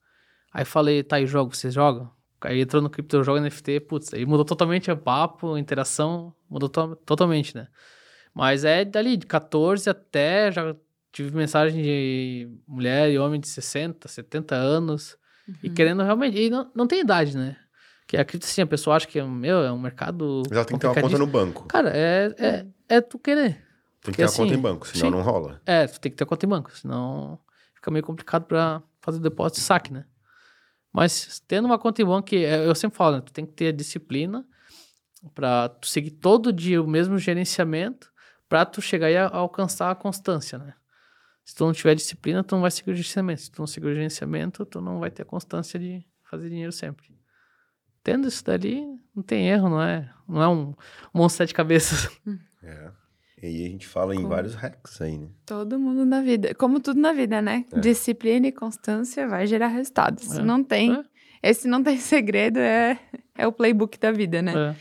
Aí falei, tá, e jogo, vocês jogam? Aí entrou no cripto, joga NFT, putz, aí mudou totalmente o papo, a interação, mudou to- totalmente, né? Mas é dali, de 14 até, já tive mensagem de mulher e homem de 60, 70 anos, e Uhum. querendo realmente. E não, não tem idade, né? Que a cripto, assim, a pessoa acha que meu, é um mercado. Mas ela tem que ter uma conta no banco. Cara, é, é, é tu querer. Tem que Porque ter uma conta assim, em banco, senão sim. não rola. É, tu tem que ter conta em banco, senão fica meio complicado pra fazer depósito e saque, né? Mas tendo uma conta em banco, que é- eu sempre falo, né? Tu tem que ter a disciplina pra tu seguir todo dia o mesmo gerenciamento pra tu chegar e a- alcançar a constância, né? Se tu não tiver disciplina, tu não vai seguir o gerenciamento. Se tu não seguir o gerenciamento, tu não vai ter a constância de fazer dinheiro sempre. Tendo isso dali, não tem erro, não é, não é um monstro de sete cabeças. É. E aí a gente fala em vários hacks aí, né? Todo mundo na vida. Como tudo na vida, né? É. Disciplina e constância vai gerar resultados. É. Não tem. É. Esse não tem segredo, é, é o playbook da vida, né? É.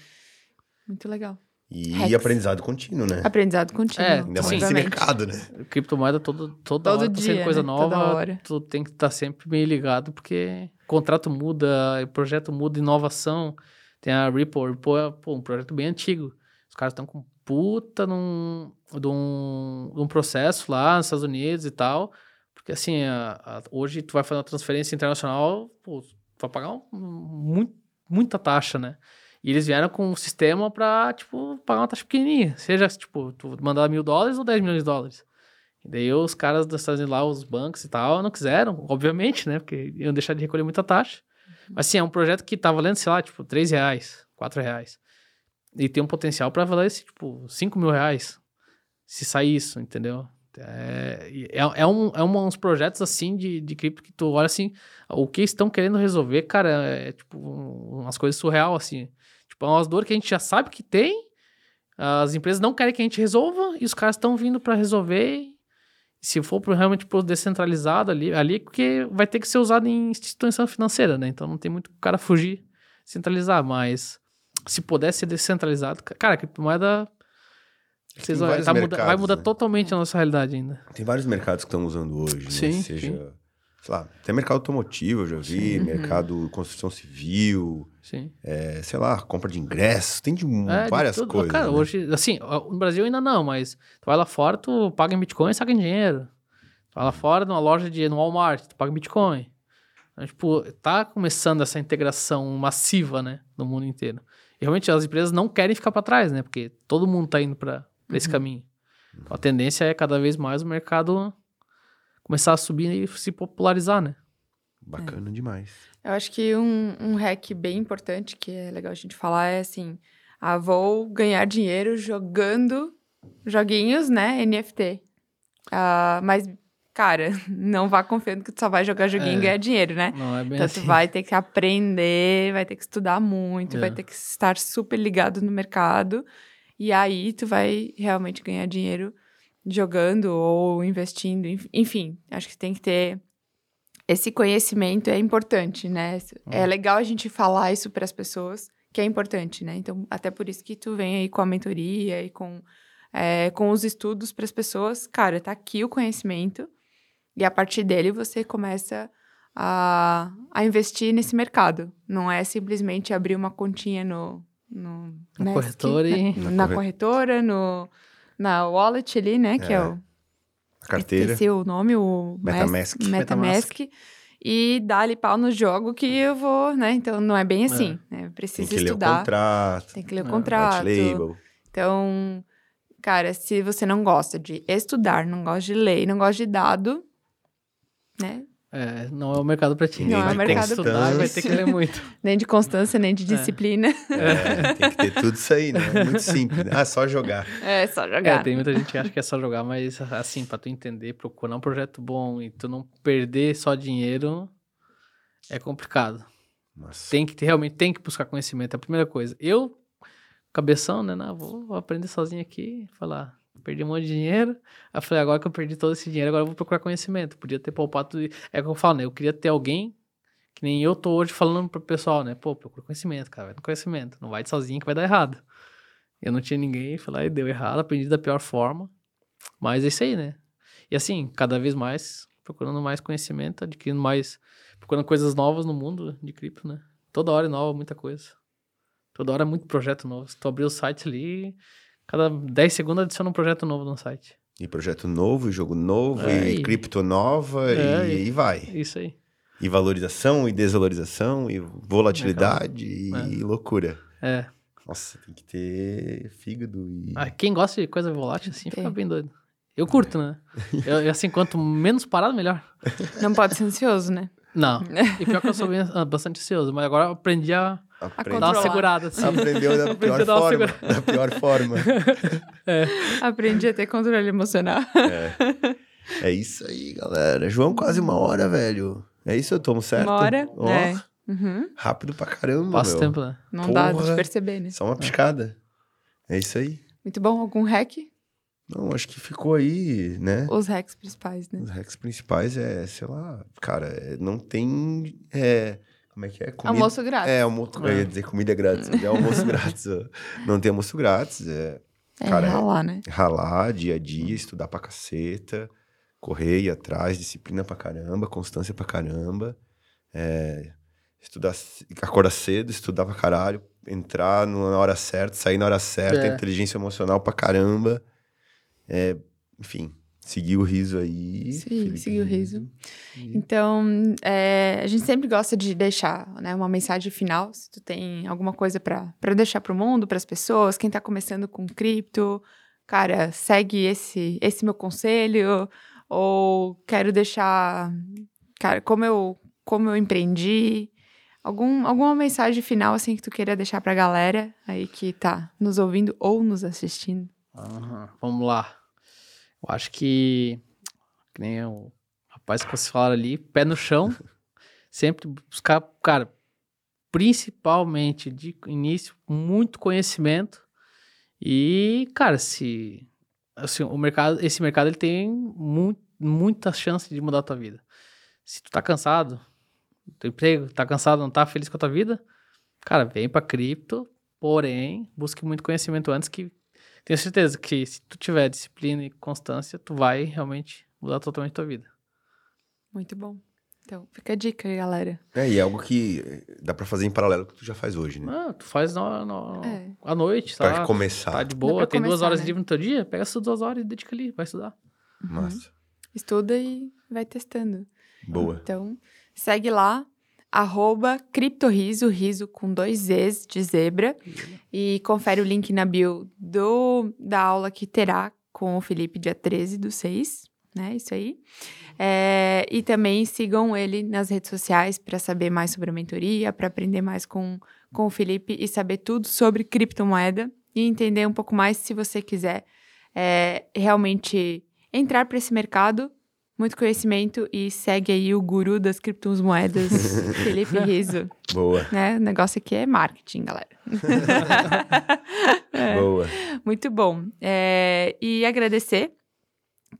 Muito legal. E Hacks. aprendizado contínuo, né? Aprendizado contínuo. É, Ainda mais nesse mercado, né? criptomoeda todo, toda Todo hora tá dia, saindo coisa né? Toda nova, hora. tu tem que estar sempre bem ligado, porque contrato muda, projeto muda, inovação. Tem a Ripple, Ripple é pô, um projeto bem antigo. Os caras estão com puta num, de, um, de um processo lá nos Estados Unidos e tal, porque assim, a- a- hoje tu vai fazer uma transferência internacional, pô, tu vai pagar um- muito, muita taxa, né? E eles vieram com um sistema pra, tipo, pagar uma taxa pequenininha. Seja, tipo, tu mandar mil dólares ou 10 milhões de dólares. E daí os caras dos Estados Unidos lá, os bancos e tal, não quiseram, obviamente, né? Porque iam deixar de recolher muita taxa. Mas assim, é um projeto que tá valendo, sei lá, tipo, 3 reais, 4 reais. E tem um potencial pra valer, tipo, 5 mil reais. Se sair isso, entendeu? É, é, é, um, é um- uns projetos assim de, de cripto que tu olha assim, o que estão querendo resolver, cara, é tipo um- umas coisas surreal, assim. Tipo, é umas dores que a gente já sabe que tem, as empresas não querem que a gente resolva, e os caras estão vindo pra resolver. Se for pro, realmente pro descentralizado ali, ali, porque vai ter que ser usado em instituição financeira, né? Então não tem muito o cara fugir, centralizar, mas se puder ser descentralizado, ca- cara, a criptomoeda vocês vários tá muda- vai mudar né? totalmente a nossa realidade ainda. Tem vários mercados que estão usando hoje, né? Sim, Seja, sim. sei lá, até mercado automotivo, eu já vi, Uhum. mercado construção civil, Sim. é, sei lá, compra de ingressos, tem de É, de várias tudo. coisas. Cara, né? hoje, assim, no Brasil ainda não, mas tu vai lá fora, tu paga em Bitcoin e saca em dinheiro. Tu vai lá fora, numa loja de no Walmart, tu paga em Bitcoin. Então, tipo, tá começando essa integração massiva, né, no mundo inteiro. Realmente as empresas não querem ficar para trás, né, porque todo mundo tá indo para esse caminho. Então, a tendência é cada vez mais o mercado começar a subir e se popularizar, né? Bacana demais. Eu acho que um, um hack bem importante que é legal a gente falar é assim: ah, vou ganhar dinheiro jogando joguinhos, né? NFT. Ah, mas, cara, não vá confiando que tu só vai jogar joguinho É. e ganhar dinheiro, né? Não é bem Então, assim. tu vai ter que aprender, vai ter que estudar muito, vai É. ter que estar super ligado no mercado. E aí, tu vai realmente ganhar dinheiro jogando ou investindo. enf- Enfim, acho que tem que ter. Esse conhecimento é importante, né? É legal a gente falar isso para as pessoas, que é importante, né? Então, até por isso que tu vem aí com a mentoria e com, é, com os estudos para as pessoas. Cara, tá aqui o conhecimento. E a partir dele você começa a, a investir nesse mercado. Não é simplesmente abrir uma continha no. no Na Nesc, corretora e- Na, Na na corre- corretora, no, na wallet ali, né? Que é, É. o. A carteira, Esqueci o nome, o Metamask. Mes- Metamask. E dá-lhe pau no jogo que eu vou, né? Então não é bem assim. Né? tem Precisa que ler o estudar. contrato, Tem que ler o É, contrato. Então, cara, se você não gosta de estudar, não gosta de ler, não gosta de dado, né? É, não é o mercado pra ti. Não é o mercado ti. vai ter que ler muito. Nem de constância, nem de disciplina. É, tem que ter tudo isso aí, né? É muito simples. né? Ah, só jogar. É, só É, jogar. tem muita gente que acha que é só jogar, mas assim, pra tu entender, procurar um projeto bom e tu não perder só dinheiro, é complicado. Nossa. Tem que ter, realmente tem que buscar conhecimento, é a primeira coisa. Eu, cabeção, né, não, vou, vou aprender sozinho aqui, falar, perdi um monte de dinheiro. Aí falei, agora que eu perdi todo esse dinheiro, agora eu vou procurar conhecimento. Podia ter poupado tudo. É o que eu falo, né, eu queria ter alguém que nem eu tô hoje falando pro pessoal, né, pô, procura conhecimento, cara, vai no conhecimento, não vai de sozinho que vai dar errado. Eu não tinha ninguém, fui lá e deu errado, aprendi da pior forma. Mas é isso aí, né? E assim, cada vez mais, procurando mais conhecimento, adquirindo mais, procurando coisas novas no mundo de cripto, né? Toda hora é nova, muita coisa. Toda hora é muito projeto novo. Se tu abrir o site ali, cada 10 segundos adiciona um projeto novo no site. E projeto novo, e jogo novo, É, e, e- cripto nova, É, e, e- e vai. Isso aí. E valorização, e desvalorização, e volatilidade, e É. loucura. É. Nossa, tem que ter fígado e. Ah, quem gosta de coisa volátil assim Tem. fica bem doido. Eu curto, né? Eu, eu, assim, quanto menos parado, melhor. Não pode ser ansioso, né? Não. E pior que eu sou bem, ah, bastante ansioso, mas agora eu aprendi a Aprende- dar uma segurada, assim. Aprendeu da pior forma. segurada. Da pior forma. Aprendi a ter controle emocional. É isso aí, galera. João, quase uma hora, velho. É isso, eu tomo certo? Uma hora, Ó, é. Uhum. Rápido pra caramba, Passa meu. tempo, né? Não dá Porra. de perceber, né? Só uma piscada. É isso aí. Muito bom. Algum hack? Não, acho que ficou aí, né? Os hacks principais, né? Os hacks principais é, sei lá, cara, é, não tem. É, como é que é? Comida- Almoço grátis. É, almoço, eu ia dizer comida grátis. É almoço grátis. Não tem almoço grátis. É É, cara, é- ralar, né? ralar dia a dia, estudar pra caceta, correr, ir atrás, disciplina pra caramba, constância pra caramba. É, estudar, acordar cedo, estudar pra caralho, entrar na hora certa, sair na hora certa, É. inteligência emocional pra caramba. É, enfim, seguir o riso aí. Sim, seguir o riso. Então, é, a gente sempre gosta de deixar né, uma mensagem final. Se tu tem alguma coisa pra pra deixar pro mundo, pras pessoas, quem tá começando com cripto, cara, segue esse, esse meu conselho. Ou quero deixar, cara, como eu, como eu empreendi. Algum, alguma mensagem final, assim, que tu queira deixar pra galera aí que tá nos ouvindo ou nos assistindo. Aham, Vamos lá. Eu acho que, que nem o rapaz que vocês falaram ali, pé no chão, sempre buscar, cara, principalmente de início, muito conhecimento e, cara, se assim, o mercado, esse mercado ele tem mu muita chance de mudar a tua vida. Se tu tá cansado, teu emprego, tá cansado, não tá feliz com a tua vida, cara, vem pra cripto, porém, busque muito conhecimento antes que tenho certeza que se tu tiver disciplina e constância, tu vai realmente mudar totalmente a tua vida. Muito bom. Então, fica a dica aí, galera. É, e é algo que eh, dá pra fazer em paralelo com o que tu já faz hoje, né? Ah, tu faz no, no- É. à noite, Pra tá? começar. Tá de boa, pra tem duas começar, horas né? livre no teu dia, pega essas duas horas e dedica ali, vai estudar. Massa. Estuda e vai testando. Boa. Então, segue lá, arroba criptoriso, riso com dois Zs de zebra. E confere o link na bio do, da aula que terá com o Felipe dia 13 do 6, né? Isso aí. É, e também sigam ele nas redes sociais para saber mais sobre a mentoria, para aprender mais com, com o Felipe e saber tudo sobre criptomoeda e entender um pouco mais se você quiser é, realmente entrar para esse mercado. Muito conhecimento e segue aí o guru das criptomoedas, Felipe Riso. Boa. Né? O negócio aqui é marketing, galera. É. Boa. Muito bom. É, e agradecer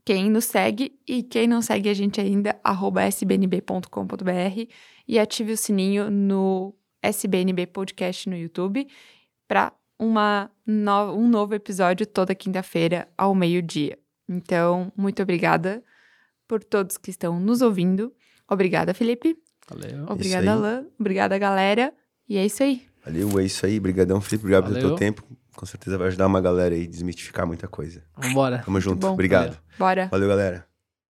quem nos segue e quem não segue a gente ainda, arroba sbnb.com.br e ative o sininho no SBNB Podcast no YouTube para no, um novo episódio toda quinta-feira ao meio-dia. Então, muito obrigada por todos que estão nos ouvindo. Obrigada, Felipe. Valeu. Obrigada. Alain. Obrigada, galera. E é isso aí. Valeu, é isso aí. Brigadão, Felipe. Obrigado pelo Valeu. teu tempo. Com certeza vai ajudar uma galera aí a desmistificar muita coisa. Vambora. Tamo junto. Obrigado. Valeu. Bora. Valeu, galera.